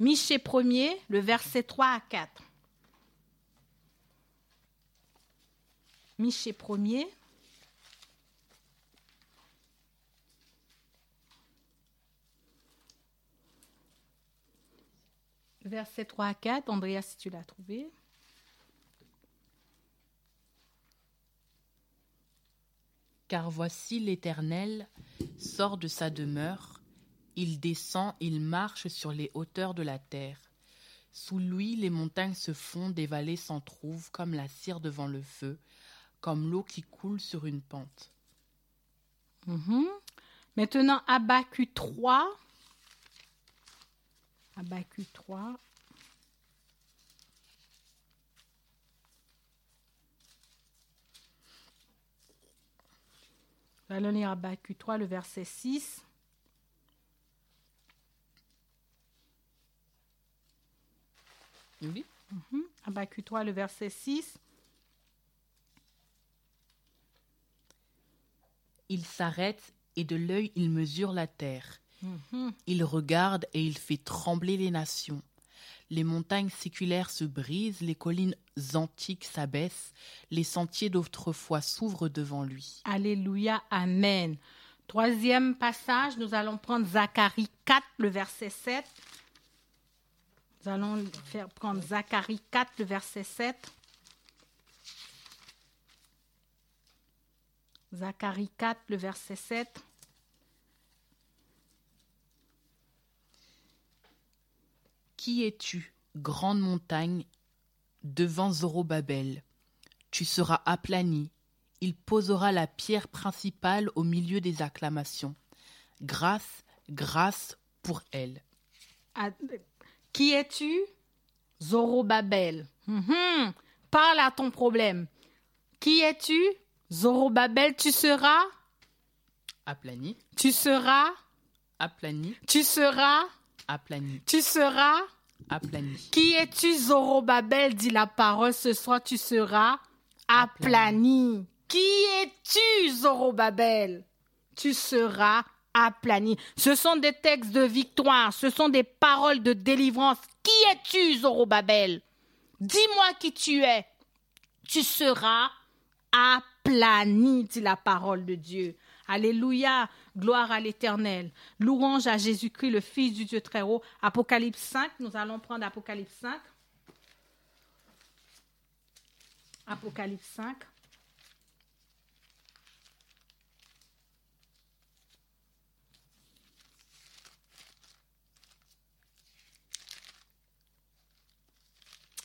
Michée 1er, le verset 3 à 4. Michée 1er. Verset 3 à 4. Andrea, si tu l'as trouvé. Car voici l'Éternel sort de sa demeure il descend, il marche sur les hauteurs de la terre. Sous lui, les montagnes se fondent, des vallées s'en trouvent, comme la cire devant le feu, comme l'eau qui coule sur une pente. Mhm. Maintenant, Abacu 3. Abacu 3. Allons lire Abacu 3, le verset 6. Oui. Mm 3, le verset 6. Il s'arrête et de l'œil il mesure la terre. Mhm. Il regarde et il fait trembler les nations. Les montagnes séculaires se brisent, les collines antiques s'abaissent, les sentiers d'autrefois s'ouvrent devant lui. Alléluia, Amen. Troisième passage, nous allons prendre Zacharie 4, le verset 7. Nous allons faire prendre Zacharie 4, le verset 7. Zacharie 4, le verset 7. Qui es-tu, grande montagne, devant Zorobabel? Tu seras aplani, il posera la pierre principale au milieu des acclamations. Grâce, grâce pour elle. Qui es-tu? Zorobabel. Mhm. Parle à ton problème. Qui es-tu? Zorobabel, tu seras? Aplani. Tu seras? Aplani. Tu seras? Aplani, Tu seras? aplani. Qui es-tu, Zorobabel dit la parole. Ce soir, tu seras? Aplani. Qui es-tu, Zorobabel? Tu seras aplani. Ce sont des textes de victoire. Ce sont des paroles de délivrance. Qui es-tu, Zorobabel? Dis-moi qui tu es. Tu seras aplani, dit la parole de Dieu. Alléluia, gloire à l'Éternel. Louange à Jésus-Christ, le Fils du Dieu très haut. Apocalypse 5, nous allons prendre Apocalypse 5. Apocalypse 5.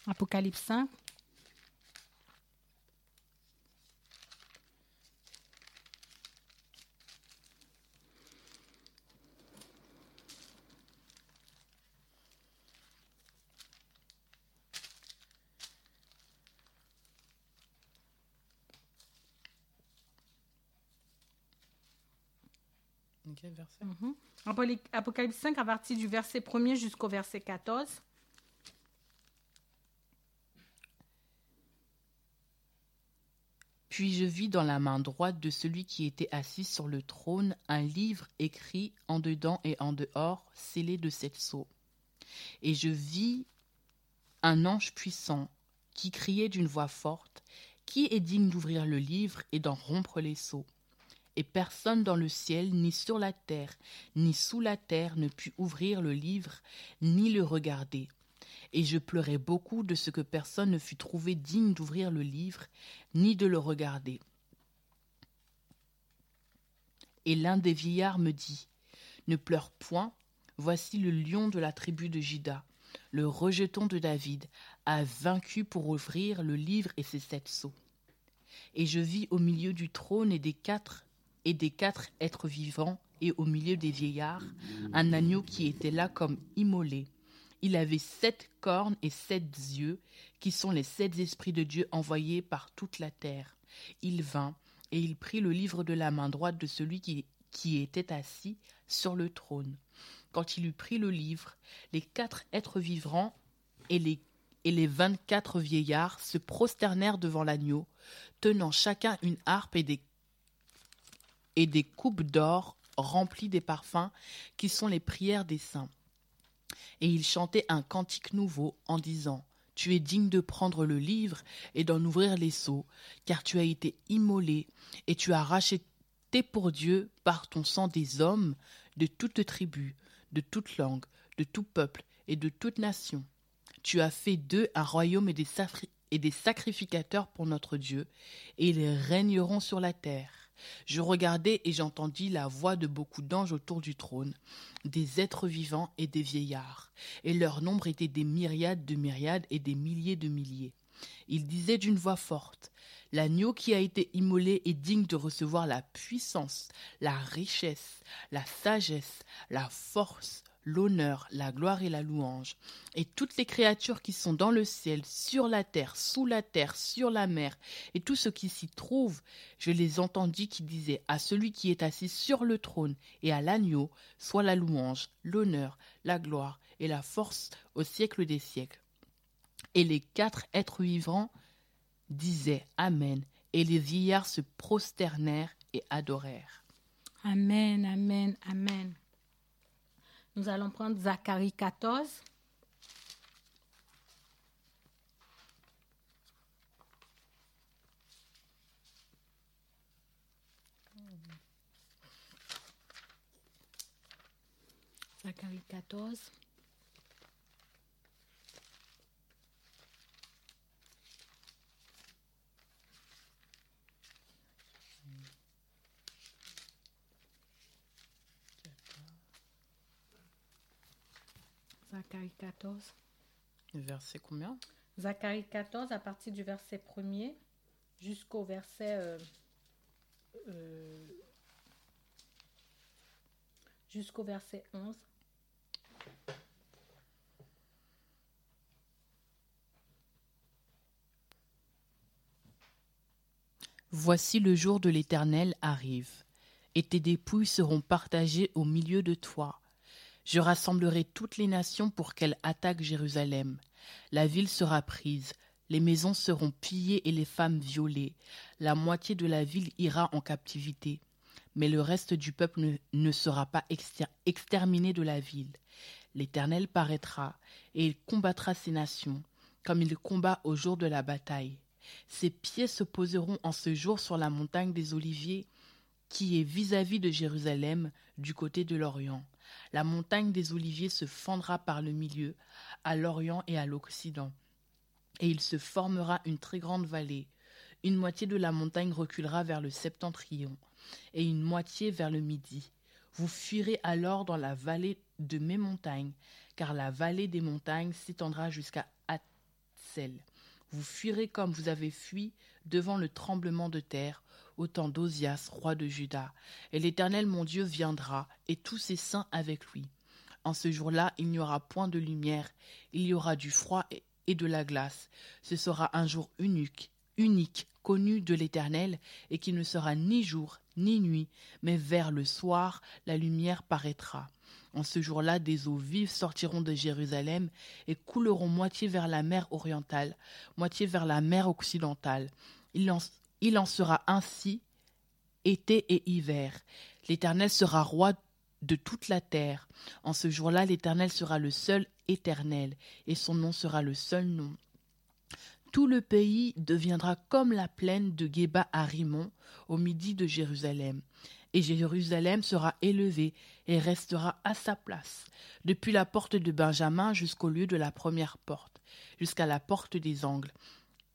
Apocalypse 5. Quel verset Apoly- Apocalypse 5 à partir du verset 1er jusqu'au verset 14. Puis je vis dans la main droite de celui qui était assis sur le trône un livre écrit en dedans et en dehors, scellé de sept sceaux. Et je vis un ange puissant qui criait d'une voix forte Qui est digne d'ouvrir le livre et d'en rompre les sceaux Et personne dans le ciel, ni sur la terre, ni sous la terre ne put ouvrir le livre, ni le regarder. Et je pleurai beaucoup de ce que personne ne fut trouvé digne d'ouvrir le livre, ni de le regarder. Et l'un des vieillards me dit Ne pleure point, voici le lion de la tribu de Juda, le rejeton de David, a vaincu pour ouvrir le livre et ses sept sceaux. Et je vis au milieu du trône et des quatre et des quatre êtres vivants et au milieu des vieillards un agneau qui était là comme immolé. Il avait sept cornes et sept yeux, qui sont les sept esprits de Dieu envoyés par toute la terre. Il vint, et il prit le livre de la main droite de celui qui, était assis sur le trône. Quand il eut pris le livre, les quatre êtres vivants et les, vingt-quatre vieillards se prosternèrent devant l'agneau, tenant chacun une harpe et des coupes d'or remplies des parfums qui sont les prières des saints. Et ils chantaient un cantique nouveau en disant Tu es digne de prendre le livre et d'en ouvrir les sceaux, car tu as été immolé et tu as racheté pour Dieu par ton sang des hommes de toute tribu, de toute langue, de tout peuple et de toute nation. Tu as fait d'eux un royaume et des, et des sacrificateurs pour notre Dieu, et ils régneront sur la terre. Je regardai et j'entendis la voix de beaucoup d'anges autour du trône, des êtres vivants et des vieillards, et leur nombre était des myriades de myriades et des milliers de milliers. Ils disaient d'une voix forte, L'agneau qui a été immolé est digne de recevoir la puissance, la richesse, la sagesse, la force, l'honneur, la gloire et la louange. Et toutes les créatures qui sont dans le ciel, sur la terre, sous la terre, sur la mer, et tout ce qui s'y trouve, je les entendis qui disaient à celui qui est assis sur le trône et à l'agneau, soit la louange, l'honneur, la gloire et la force au siècle des siècles. Et les quatre êtres vivants disaient Amen, et les vieillards se prosternèrent et adorèrent. Amen, amen, amen. Nous allons prendre Zacharie 14. Zacharie 14. Zacharie 14. Verset combien? Zacharie 14, à partir du verset 1er jusqu'au verset. euh, euh, jusqu'au verset 11. Voici le jour de l'Éternel arrive, et tes dépouilles seront partagées au milieu de toi. Je rassemblerai toutes les nations pour qu'elles attaquent Jérusalem. La ville sera prise, les maisons seront pillées et les femmes violées. La moitié de la ville ira en captivité, mais le reste du peuple ne, sera pas exter- exterminé de la ville. L'Éternel paraîtra, et il combattra ces nations, comme il combat au jour de la bataille. Ses pieds se poseront en ce jour sur la montagne des Oliviers, qui est vis-à-vis de Jérusalem, du côté de l'Orient. La montagne des Oliviers se fendra par le milieu, à l'Orient et à l'Occident. Et il se formera une très grande vallée. Une moitié de la montagne reculera vers le septentrion, et une moitié vers le midi. Vous fuirez alors dans la vallée de mes montagnes, car la vallée des montagnes s'étendra jusqu'à Hatsel. Vous fuirez comme vous avez fui devant le tremblement de terre, au temps d'Osias, roi de Juda. Et l'Éternel mon Dieu viendra, et tous ses saints avec lui. En ce jour-là, il n'y aura point de lumière, il y aura du froid et- de la glace. Ce sera un jour unique, unique, connu de l'Éternel, et qui ne sera ni jour ni nuit, mais vers le soir la lumière paraîtra. En ce jour-là, des eaux vives sortiront de Jérusalem et couleront moitié vers la mer orientale, moitié vers la mer occidentale. Il en sera ainsi été et hiver. L'Éternel sera roi de toute la terre. En ce jour-là, l'Éternel sera le seul éternel, et son nom sera le seul nom. Tout le pays deviendra comme la plaine de Geba à Rimon, au midi de Jérusalem. Et Jérusalem sera élevée et restera à sa place, depuis la porte de Benjamin jusqu'au lieu de la première porte, jusqu'à la porte des angles,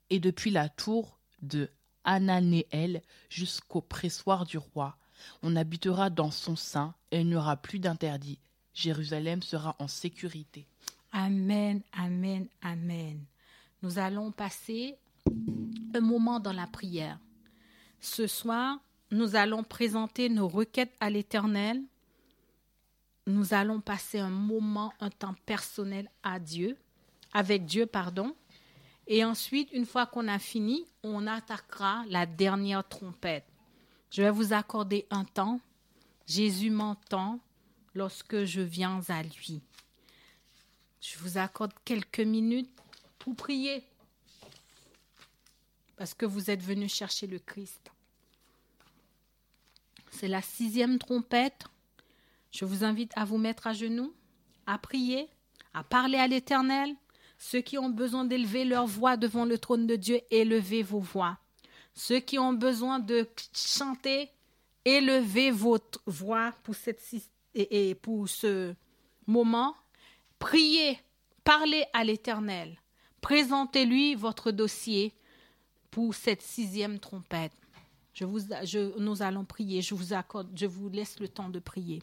et depuis la tour de Ananéel jusqu'au pressoir du roi. On habitera dans son sein et il n'y aura plus d'interdit. Jérusalem sera en sécurité. Amen, amen, amen. Nous allons passer un moment dans la prière. Ce soir, nous allons présenter nos requêtes à l'Éternel. Nous allons passer un moment, un temps personnel à Dieu, avec Dieu, pardon. Et ensuite, une fois qu'on a fini, on attaquera la dernière trompette. Je vais vous accorder un temps. Jésus m'entend lorsque je viens à lui. Je vous accorde quelques minutes pour prier. Parce que vous êtes venus chercher le Christ. C'est la sixième trompette. Je vous invite à vous mettre à genoux, à prier, à parler à l'Éternel. Ceux qui ont besoin d'élever leur voix devant le trône de Dieu, élevez vos voix. Ceux qui ont besoin de chanter, élevez votre voix pour, cette, et, pour ce moment. Priez, parlez à l'Éternel. Présentez-lui votre dossier pour cette sixième trompette. Nous allons prier. Je vous accorde, je vous laisse le temps de prier.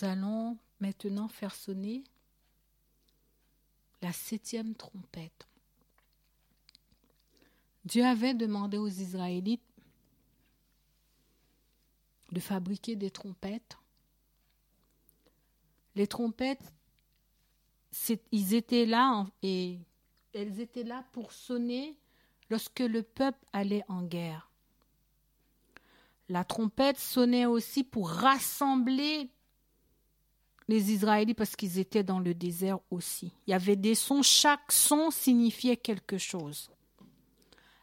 Nous allons maintenant faire sonner la septième trompette. Dieu avait demandé aux Israélites de fabriquer des trompettes. Les trompettes, ils étaient là et elles étaient là pour sonner lorsque le peuple allait en guerre. La trompette sonnait aussi pour rassembler les Israélites parce qu'ils étaient dans le désert aussi. Il y avait des sons, chaque son signifiait quelque chose.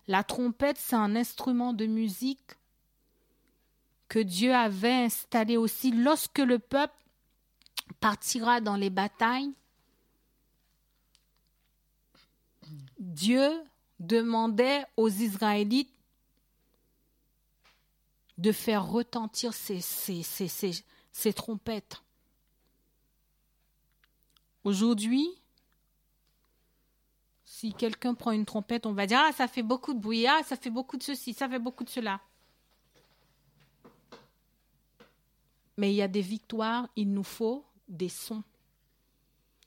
La trompette, c'est un instrument de musique que Dieu avait installé aussi lorsque le peuple partira dans les batailles. Dieu demandait aux Israélites de faire retentir ces, ces, trompettes. Aujourd'hui, si quelqu'un prend une trompette, on va dire Ah, ça fait beaucoup de bruit, ah, ça fait beaucoup de ceci, ça fait beaucoup de cela. Mais il y a des victoires, il nous faut des sons.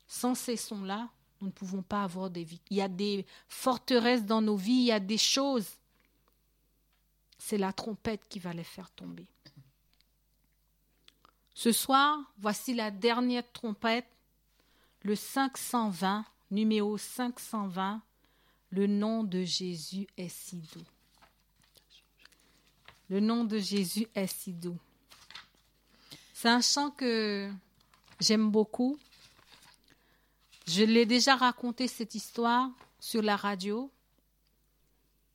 Sans ces sons-là, nous ne pouvons pas avoir des victoires. Il y a des forteresses dans nos vies, il y a des choses. C'est la trompette qui va les faire tomber. Ce soir, voici la dernière trompette, le 520, numéro 520. Le nom de Jésus est si doux. Le nom de Jésus est si doux. C'est un chant que j'aime beaucoup. Je l'ai déjà raconté cette histoire sur la radio.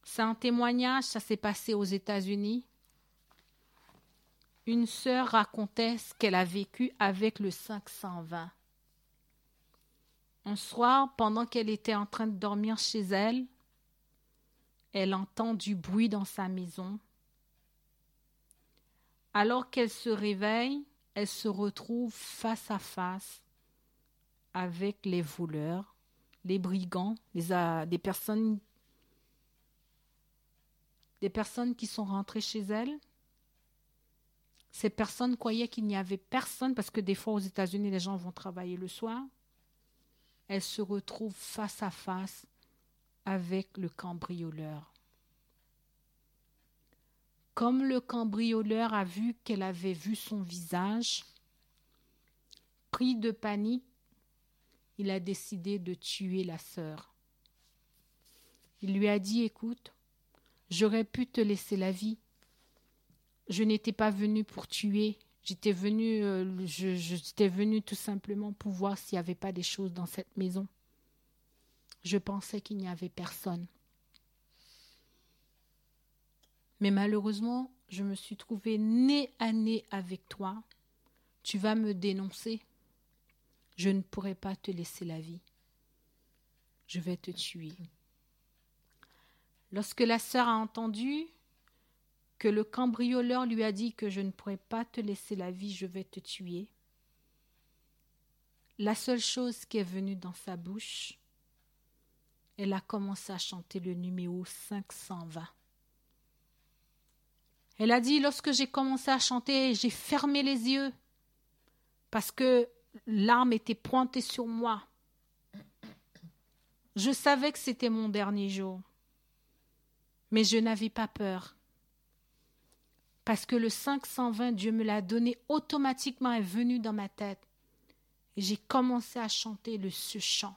C'est un témoignage, ça s'est passé aux États-Unis. Une sœur racontait ce qu'elle a vécu avec le 520. Un soir, pendant qu'elle était en train de dormir chez elle, elle entend du bruit dans sa maison. Alors qu'elle se réveille, elle se retrouve face à face avec les voleurs, les brigands, les, a- des personnes des personnes qui sont rentrées chez elle. Ces personnes croyaient qu'il n'y avait personne parce que des fois aux États-Unis, les gens vont travailler le soir. Elle se retrouve face à face avec le cambrioleur. Comme le cambrioleur a vu qu'elle avait vu son visage, pris de panique, il a décidé de tuer la sœur. Il lui a dit, écoute, j'aurais pu te laisser la vie. Je n'étais pas venu pour tuer. Euh, j'étais venu tout simplement pour voir s'il n'y avait pas des choses dans cette maison. Je pensais qu'il n'y avait personne. Mais malheureusement, je me suis trouvée nez à nez avec toi. Tu vas me dénoncer. Je ne pourrai pas te laisser la vie. Je vais te tuer. Lorsque la sœur a entendu le cambrioleur lui a dit que je ne pourrais pas te laisser la vie, je vais te tuer, la seule chose qui est venue dans sa bouche, elle a commencé à chanter le numéro 520. Elle a dit, lorsque j'ai commencé à chanter, j'ai fermé les yeux parce que l'arme était pointée sur moi. Je savais que c'était mon dernier jour, mais je n'avais pas peur. Parce que le 520, Dieu me l'a donné automatiquement, est venu dans ma tête. Et j'ai commencé à chanter le, ce chant.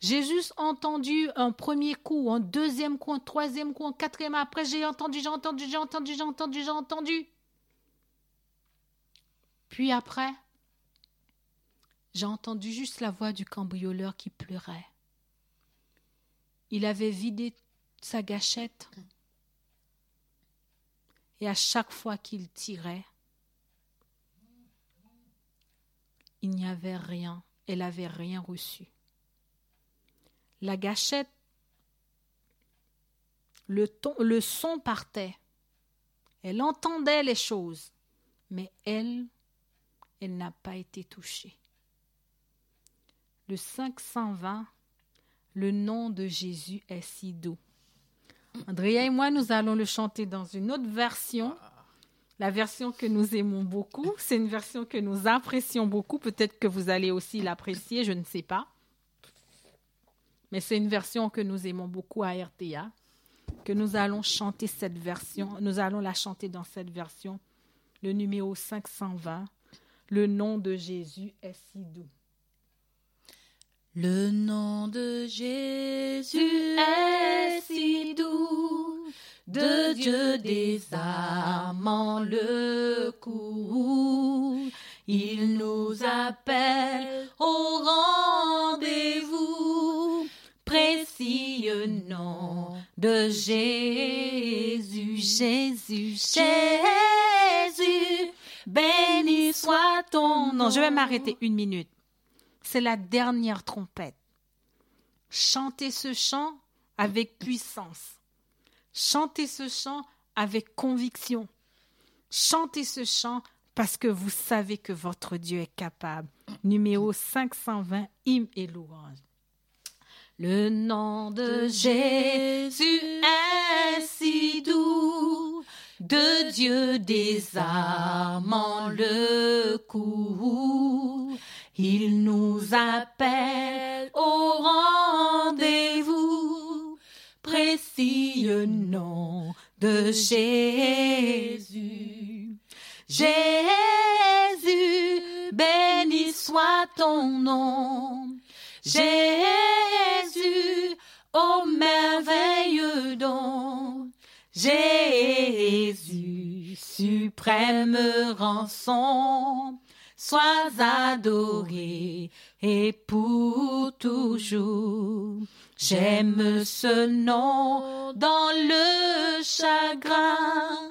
J'ai juste entendu un premier coup, un deuxième coup, un troisième coup, un quatrième. Après, j'ai entendu, j'ai entendu, j'ai entendu, j'ai entendu, j'ai entendu. Puis après, j'ai entendu juste la voix du cambrioleur qui pleurait. Il avait vidé sa gâchette. Et à chaque fois qu'il tirait, il n'y avait rien. Elle n'avait rien reçu. La gâchette, le, le son partait. Elle entendait les choses, mais elle, elle n'a pas été touchée. Le 520, le nom de Jésus est si doux. Andrea et moi, nous allons le chanter dans une autre version. la version que nous aimons beaucoup. C'est une version que nous apprécions beaucoup. Peut-être que vous allez aussi l'apprécier, je ne sais pas. Mais c'est une version que nous aimons beaucoup à RTA, que nous allons chanter cette version. Nous allons la chanter dans cette version, le numéro 520. Le nom de Jésus est si doux. Le nom de Jésus est si doux, de Dieu désarmant le coup. Il nous appelle au rendez-vous, précieux nom de Jésus, Jésus, Jésus, béni soit ton nom. Non, je vais m'arrêter une minute. C'est la dernière trompette. Chantez ce chant avec puissance. Chantez ce chant avec conviction. Chantez ce chant parce que vous savez que votre Dieu est capable. Numéro 520, hymne et louange. Le nom de Jésus est si doux, de Dieu désarmant le coup. Il nous appelle au rendez-vous, précieux nom de Jésus. Jésus, béni soit ton nom. Jésus, ô merveilleux don. Jésus, suprême rançon, sois adoré et pour toujours. J'aime ce nom dans le chagrin.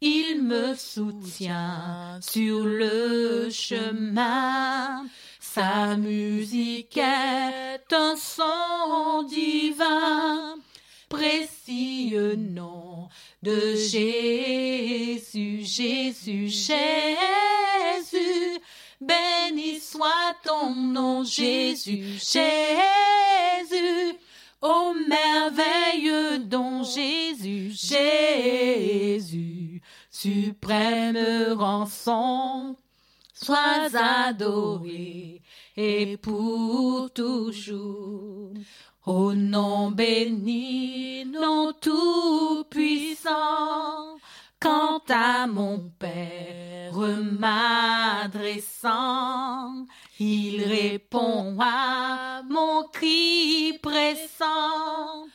Il me soutient sur le chemin. Sa musique est un son divin, précieux nom de Jésus, Jésus, Jésus. Béni soit ton nom, Jésus, Jésus. Ô merveilleux don, Jésus, Jésus, suprême rançon sois adoré et pour toujours. Au nom béni, nom tout puissant, quant à mon Père m'adressant, il répond à mon cri pressant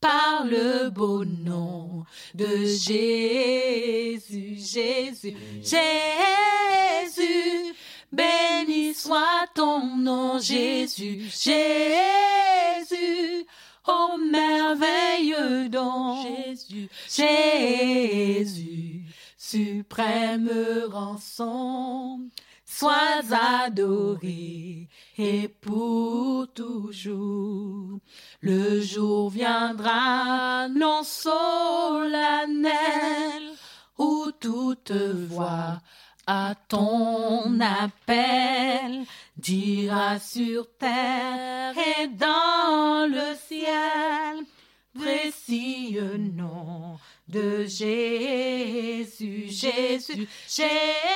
par le beau nom de Jésus, Jésus, Jésus. Béni soit ton nom, Jésus, Jésus. Ô merveilleux don, Jésus, Jésus, suprême rançon. Sois adoré et pour toujours. Le jour viendra non solennel où toute voix à ton appel dira sur terre et dans le ciel précieux nom de Jésus, Jésus, Jésus.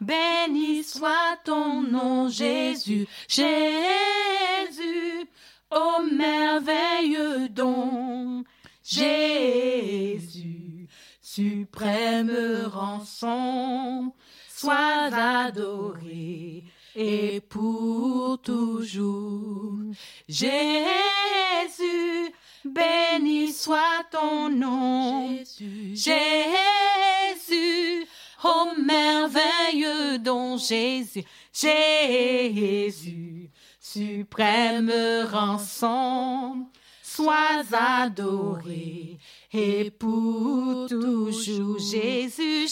Béni soit ton nom, Jésus, Jésus. Ô merveilleux don, Jésus, suprême rançon, sois adoré et pour toujours. Jésus, béni soit ton nom. Jésus, Jésus, merveilleux don Jésus, Jésus, suprême rançon, sois adoré et pour toujours. Jésus,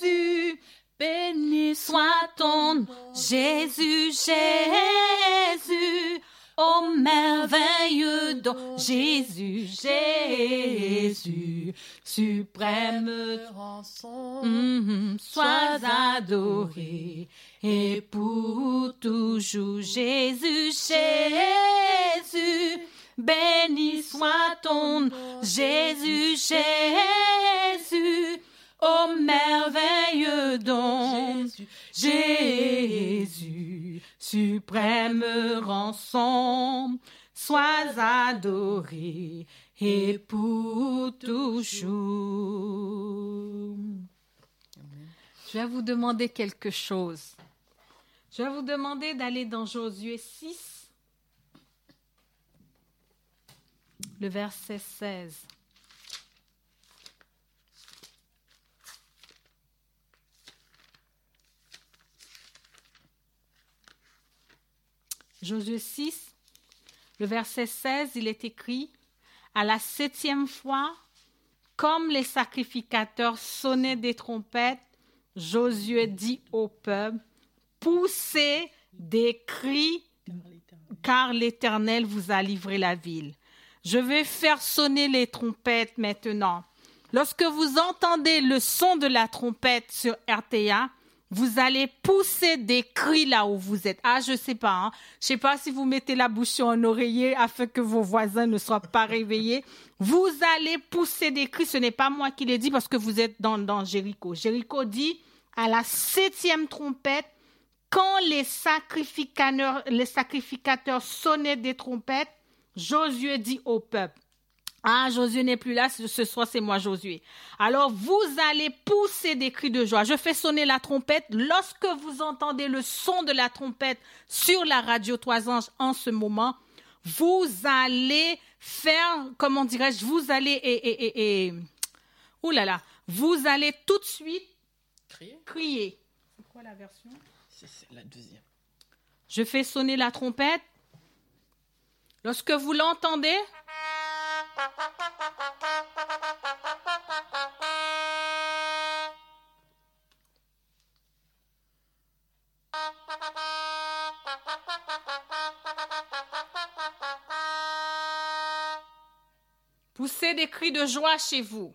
Jésus, béni soit ton. Jésus, Jésus, ô merveilleux don Jésus, Jésus, suprême rançon, Mhm, sois adoré et pour toujours Jésus, Jésus, béni soit ton nom. Jésus, Jésus, ô merveilleux don. Jésus, Jésus, suprême rançon, sois adoré et pour toujours. Je vais vous demander quelque chose. Je vais vous demander d'aller dans Josué 6, le verset 16. Josué 6, le verset 16, il est écrit, à la septième fois, comme les sacrificateurs sonnaient des trompettes, Josué dit au peuple, poussez des cris, car l'Éternel vous a livré la ville. Je vais faire sonner les trompettes maintenant. Lorsque vous entendez le son de la trompette sur RTA, vous allez pousser des cris là où vous êtes. Ah, je sais pas. Hein. Je sais pas si vous mettez la bouche sur un oreiller afin que vos voisins ne soient pas réveillés. Vous allez pousser des cris. Ce n'est pas moi qui l'ai dit parce que vous êtes dans, dans Jéricho. Jéricho dit à la septième trompette, quand les sacrificateurs, les sacrificateurs sonnaient des trompettes, Josué dit au peuple, ah, Josué n'est plus là, ce soir c'est moi Josué. Alors vous allez pousser des cris de joie. Je fais sonner la trompette. Lorsque vous entendez le son de la trompette sur la radio Trois Anges en ce moment, vous allez faire, comment dirais-je, vous allez et, et, et, et, ouh là là, vous allez tout de suite crier. crier. C'est quoi la version? C'est c'est la deuxième. Je fais sonner la trompette. Lorsque vous l'entendez, poussez des cris de joie chez vous.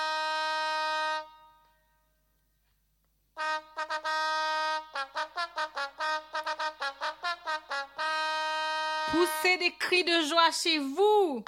Poussez des cris de joie chez vous.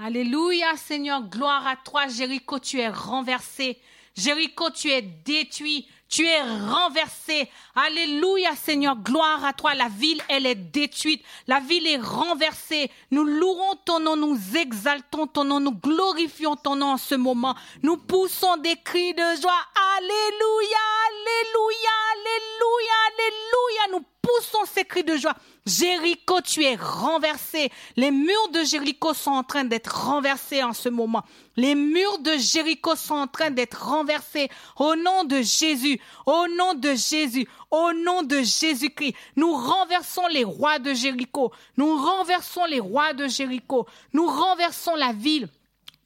Alléluia, Seigneur, gloire à toi, Jéricho, tu es renversé. Jéricho, tu es détruit, tu es renversé. Alléluia, Seigneur, gloire à toi. La ville, elle est détruite. La ville est renversée. Nous louons ton nom, nous exaltons ton nom, nous glorifions ton nom en ce moment. Nous poussons des cris de joie. Alléluia, alléluia, alléluia, alléluia. Poussons ces cris de joie. Jéricho, tu es renversé. Les murs de Jéricho sont en train d'être renversés en ce moment. Les murs de Jéricho sont en train d'être renversés au nom de Jésus, au nom de Jésus, au nom de Jésus-Christ. Nous renversons les rois de Jéricho. Nous renversons les rois de Jéricho. Nous renversons la ville.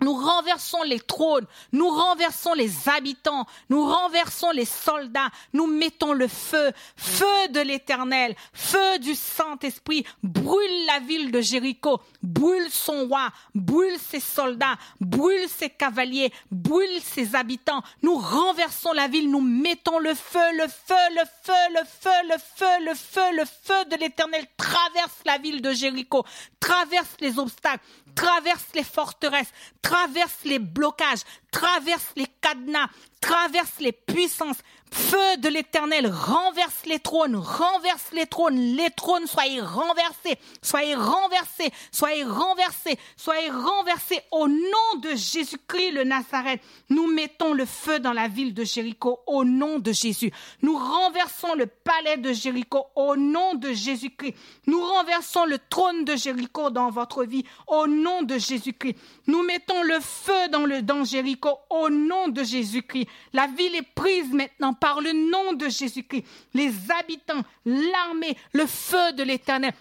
Nous renversons les trônes, nous renversons les habitants, nous renversons les soldats, nous mettons le feu, feu de l'éternel, feu du Saint-Esprit, brûle la ville de Jéricho, brûle son roi, brûle ses soldats, brûle ses cavaliers, brûle ses habitants. Nous renversons la ville, nous mettons le feu, le feu, le feu, le feu, le feu, le feu, le feu de l'éternel traverse la ville de Jéricho, traverse les obstacles, traverse les forteresses, traverse les blocages, traverse les cadenas, traverse les puissances. Feu de l'éternel, renverse les trônes, renverse les trônes, les trônes, soyez renversés, soyez renversés, soyez renversés, soyez renversés au nom de Jésus-Christ le Nazareth. Nous mettons le feu dans la ville de Jéricho au nom de Jésus. Nous renversons le palais de Jéricho au nom de Jésus-Christ. Nous renversons le trône de Jéricho dans votre vie au nom de Jésus-Christ. Nous mettons le feu dans le dans Jéricho au nom de Jésus-Christ. La ville est prise maintenant par le nom de Jésus-Christ. Les habitants, l'armée, le feu de l'Éternel.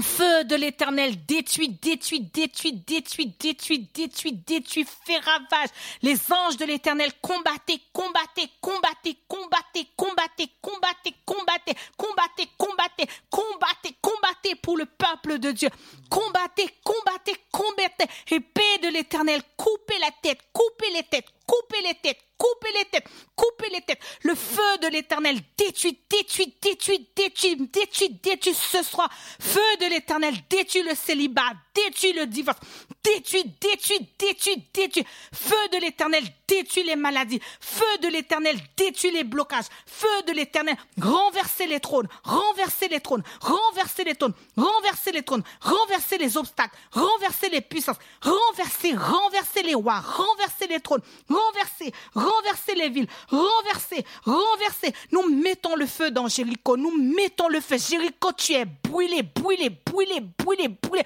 Feu de l'éternel, détruit, détruit, détruit, détruit, détruit, détruit, détruit, fait ravage. Les anges de l'éternel, combattez, combattez, combattez, combattez, combattez, combattez, combattez, combattez, combattez, combattez, combattez pour le peuple de Dieu. Combattez, combattez, combattez. Épée de l'éternel, coupez la tête, coupez les têtes, coupez les têtes, coupez les têtes, coupez les têtes. Le feu de l'éternel détruit, détruit, détruit, détruit, détruit, détruit ce soir. Feu de l'éternel détruit le célibat, détruit le divorce, détruit, détruit, détruit, détruit. Feu de l'éternel détruit les maladies. Feu de l'éternel détruit les blocages. Feu de l'éternel renverser les trônes, renverser les trônes, renverser les trônes, renverser les trônes, renverser les obstacles, renverser les puissances, renverser, renverser les rois, renverser les trônes, renverser, renverser les villes, renverser, renverser. Nous mettons le feu dans Jéricho, nous mettons le feu. Jéricho, tu es brûlé, brûlé, brûlé, brûlé, brûlé.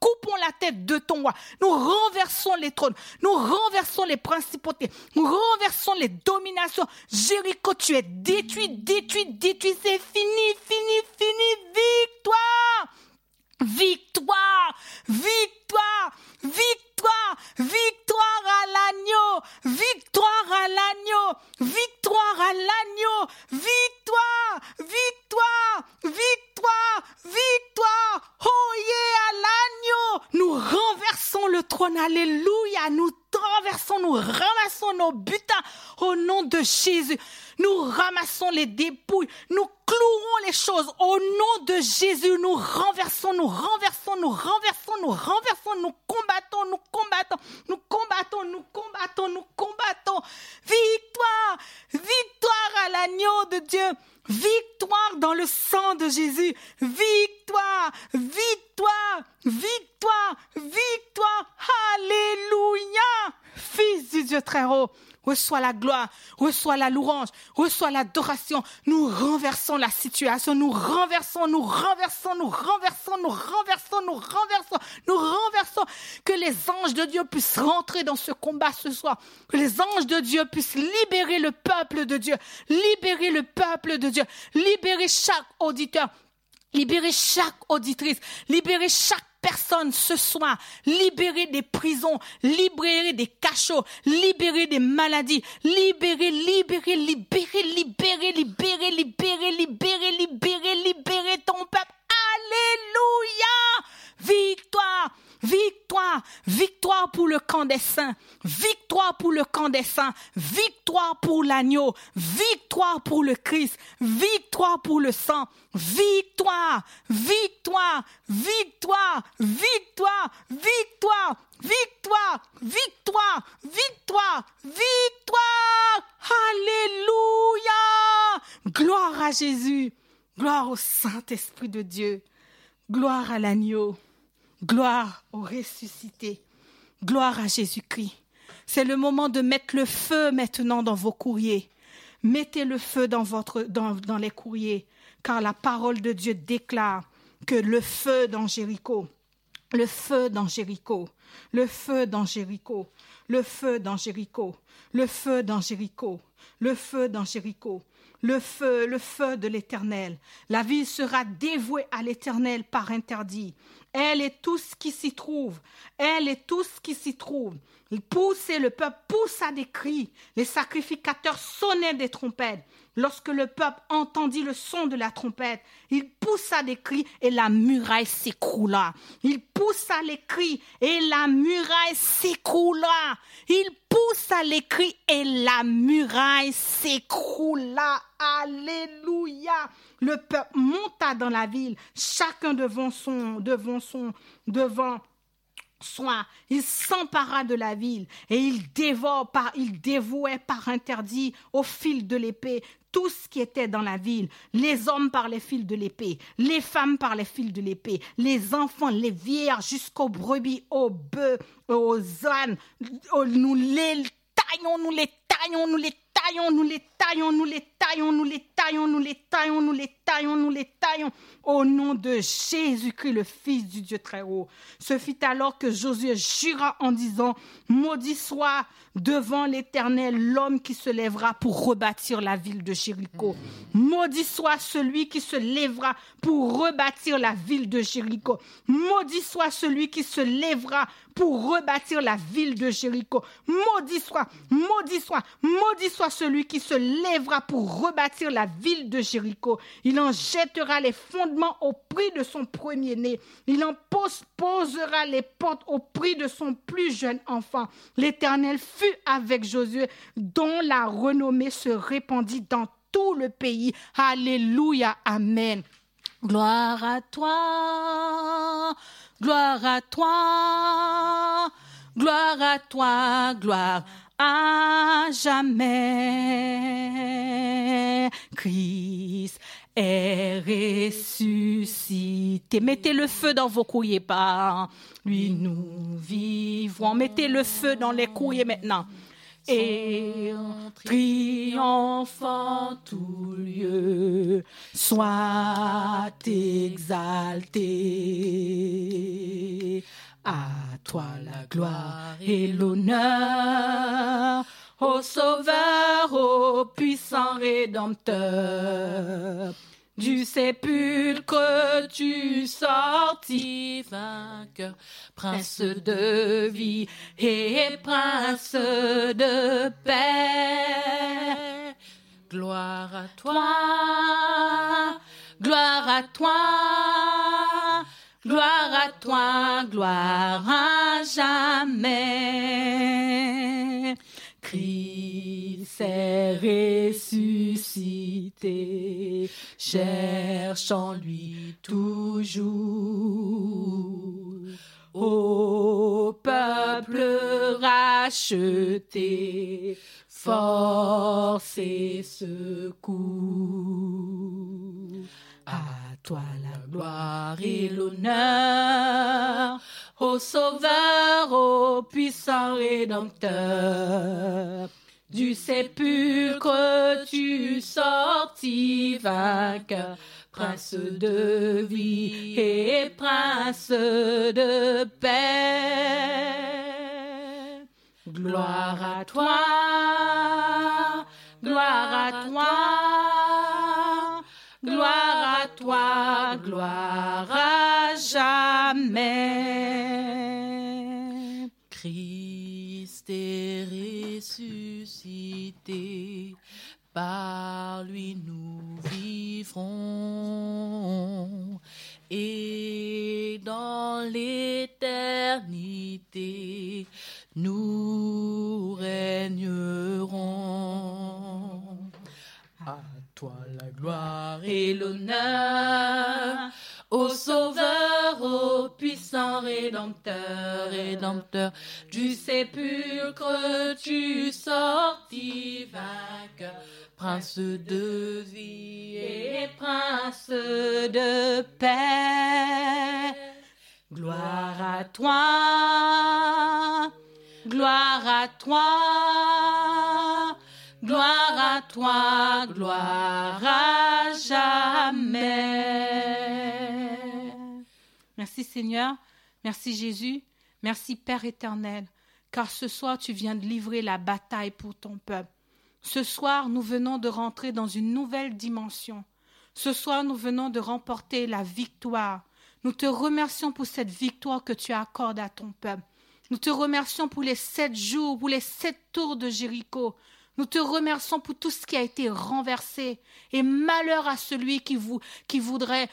Coupons la tête de ton roi. Nous renversons les trônes. Nous renversons les principautés. Nous renversons les dominations. Jéricho, tu es détruit, détruit, détruit. C'est fini, fini, fini. Victoire! Victoire! Victoire! Victoire! Victoire à l'agneau! Victoire à l'agneau! Victoire à l'agneau! Victoire! Victoire! Victoire! Victoire! Oh yeah, à l'agneau! Nous renversons le trône. Alléluia! Nous traversons, nous ramassons nos butins au nom de Jésus. Nous ramassons les dépouilles. Nous clouons les choses au nom de Jésus. Nous renversons, nous renversons, nous renversons, nous renversons, nous combattons, nous combattons, nous combattons, nous combattons, nous combattons. Victoire, victoire à l'agneau de Dieu. Victoire dans le sang de Jésus. Victoire, victoire, victoire, victoire. Alléluia. Fils du Dieu très haut. Reçois la gloire, reçois la louange, reçois l'adoration. Nous renversons la situation, nous renversons, nous renversons, nous renversons, nous renversons, nous renversons, nous renversons. Que les anges de Dieu puissent rentrer dans ce combat ce soir. Que les anges de Dieu puissent libérer le peuple de Dieu, libérer le peuple de Dieu, libérer chaque auditeur, libérer chaque auditrice, libérer chaque personne ce soir, libérer des prisons, libérer des cachots, libérer des maladies, libérer, libérer, libérer, libérer, libérer, libérer, libérer, libérer, libérer ton peuple. Alléluia! Victoire! Victoire, victoire pour le camp des saints, victoire pour le camp des saints, victoire pour l'agneau, victoire pour le Christ, victoire pour le sang, victoire, victoire, victoire, victoire, victoire, victoire, victoire, victoire, victoire. Alléluia. Gloire à Jésus, gloire au Saint-Esprit de Dieu, gloire à l'agneau. Gloire au ressuscité. Gloire à Jésus-Christ. C'est le moment de mettre le feu maintenant dans vos courriers. Mettez le feu dans, votre, dans, dans les courriers, car la parole de Dieu déclare que le feu dans Jéricho, le feu dans Jéricho, le feu dans Jéricho, le feu dans Jéricho, le feu dans Jéricho, le feu dans Jéricho, le feu, le feu de l'Éternel. La ville sera dévouée à l'Éternel par interdit. Elle et tout ce qui s'y trouve. Elle et tout ce qui s'y trouve. Il poussait le peuple, poussa des cris. Les sacrificateurs sonnaient des trompettes. Lorsque le peuple entendit le son de la trompette, il poussa des cris et la muraille s'écroula. Il poussa les cris et la muraille s'écroula. Il poussa les cris et la muraille s'écroula. Alléluia. Le peuple monta dans la ville, chacun devant son, devant son, devant soir, il s'empara de la ville et il par, il dévouait par interdit au fil de l'épée tout ce qui était dans la ville, les hommes par les fils de l'épée, les femmes par les fils de l'épée, les enfants, les vierges jusqu'aux brebis, aux bœufs, aux ânes, nous les taillons, nous les taillons, nous les taillons, nous les taillons, nous les taillons, nous les taillons, nous les taillons, nous les taillons, nous les taillons, au nom de Jésus-Christ, le Fils du Dieu très haut. Ce fut alors que Josué jura en disant, maudit soit devant l'Éternel l'homme qui se lèvera pour rebâtir la ville de Jéricho. Maudit soit celui qui se lèvera pour rebâtir la ville de Jéricho. Maudit soit celui qui se lèvera pour rebâtir la ville de Jéricho. Maudit soit, maudit soit, maudit soit celui qui se lèvera pour rebâtir la ville de Jéricho. Il en jettera les fondements au prix de son premier-né. Il en posera les portes au prix de son plus jeune enfant. L'Éternel fut avec Josué, dont la renommée se répandit dans tout le pays. Alléluia. Amen. Gloire à toi, gloire à toi, gloire à toi, gloire à jamais. Christ est ressuscité. Mettez le feu dans vos courriers par lui nous vivrons. Mettez le feu dans les courriers maintenant. Et triomphant tout lieu, soit exalté. À toi la gloire et l'honneur, ô Sauveur, ô puissant Rédempteur. Du sépulcre tu sortis vainqueur, prince de vie et prince de paix. Gloire à toi, gloire à toi, gloire à toi, gloire à jamais. Christ est ressuscité, cherche en lui toujours. Ô peuple racheté, force et secours. À toi la gloire et l'honneur, ô Sauveur, ô puissant Rédempteur. Du sépulcre tu sortis vainqueur, prince de vie et prince de paix. Gloire à toi, gloire à toi, gloire gloire à jamais. Christ est ressuscité, par lui nous vivrons, et dans l'éternité nous régnerons. À toi la gloire et l'honneur, ô Sauveur, ô puissant Rédempteur, Rédempteur, du sépulcre tu sortis vainqueur, Prince de vie et Prince de paix. Gloire à toi, gloire à toi, gloire à toi, gloire à jamais. Merci Seigneur, merci Jésus, merci Père éternel, car ce soir tu viens de livrer la bataille pour ton peuple. Ce soir nous venons de rentrer dans une nouvelle dimension. Ce soir nous venons de remporter la victoire. Nous te remercions pour cette victoire que tu accordes à ton peuple. Nous te remercions pour les sept jours, pour les sept tours de Jéricho. Nous te remercions pour tout ce qui a été renversé. Et malheur à celui qui, voudrait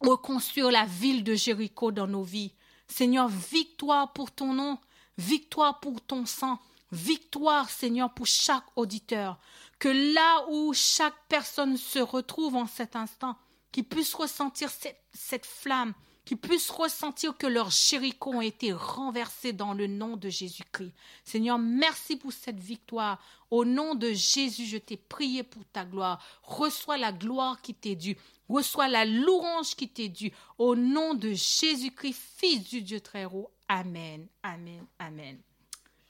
reconstruire la ville de Jéricho dans nos vies. Seigneur, victoire pour ton nom, victoire pour ton sang, victoire, Seigneur, pour chaque auditeur. Que là où chaque personne se retrouve en cet instant, qu'il puisse ressentir cette flamme, qu'ils puissent ressentir que leurs chéricots ont été renversés dans le nom de Jésus-Christ. Seigneur, merci pour cette victoire. Au nom de Jésus, je t'ai prié pour ta gloire. Reçois la gloire qui t'est due. Reçois la louange qui t'est due. Au nom de Jésus-Christ, Fils du Dieu très haut. Amen, amen, amen.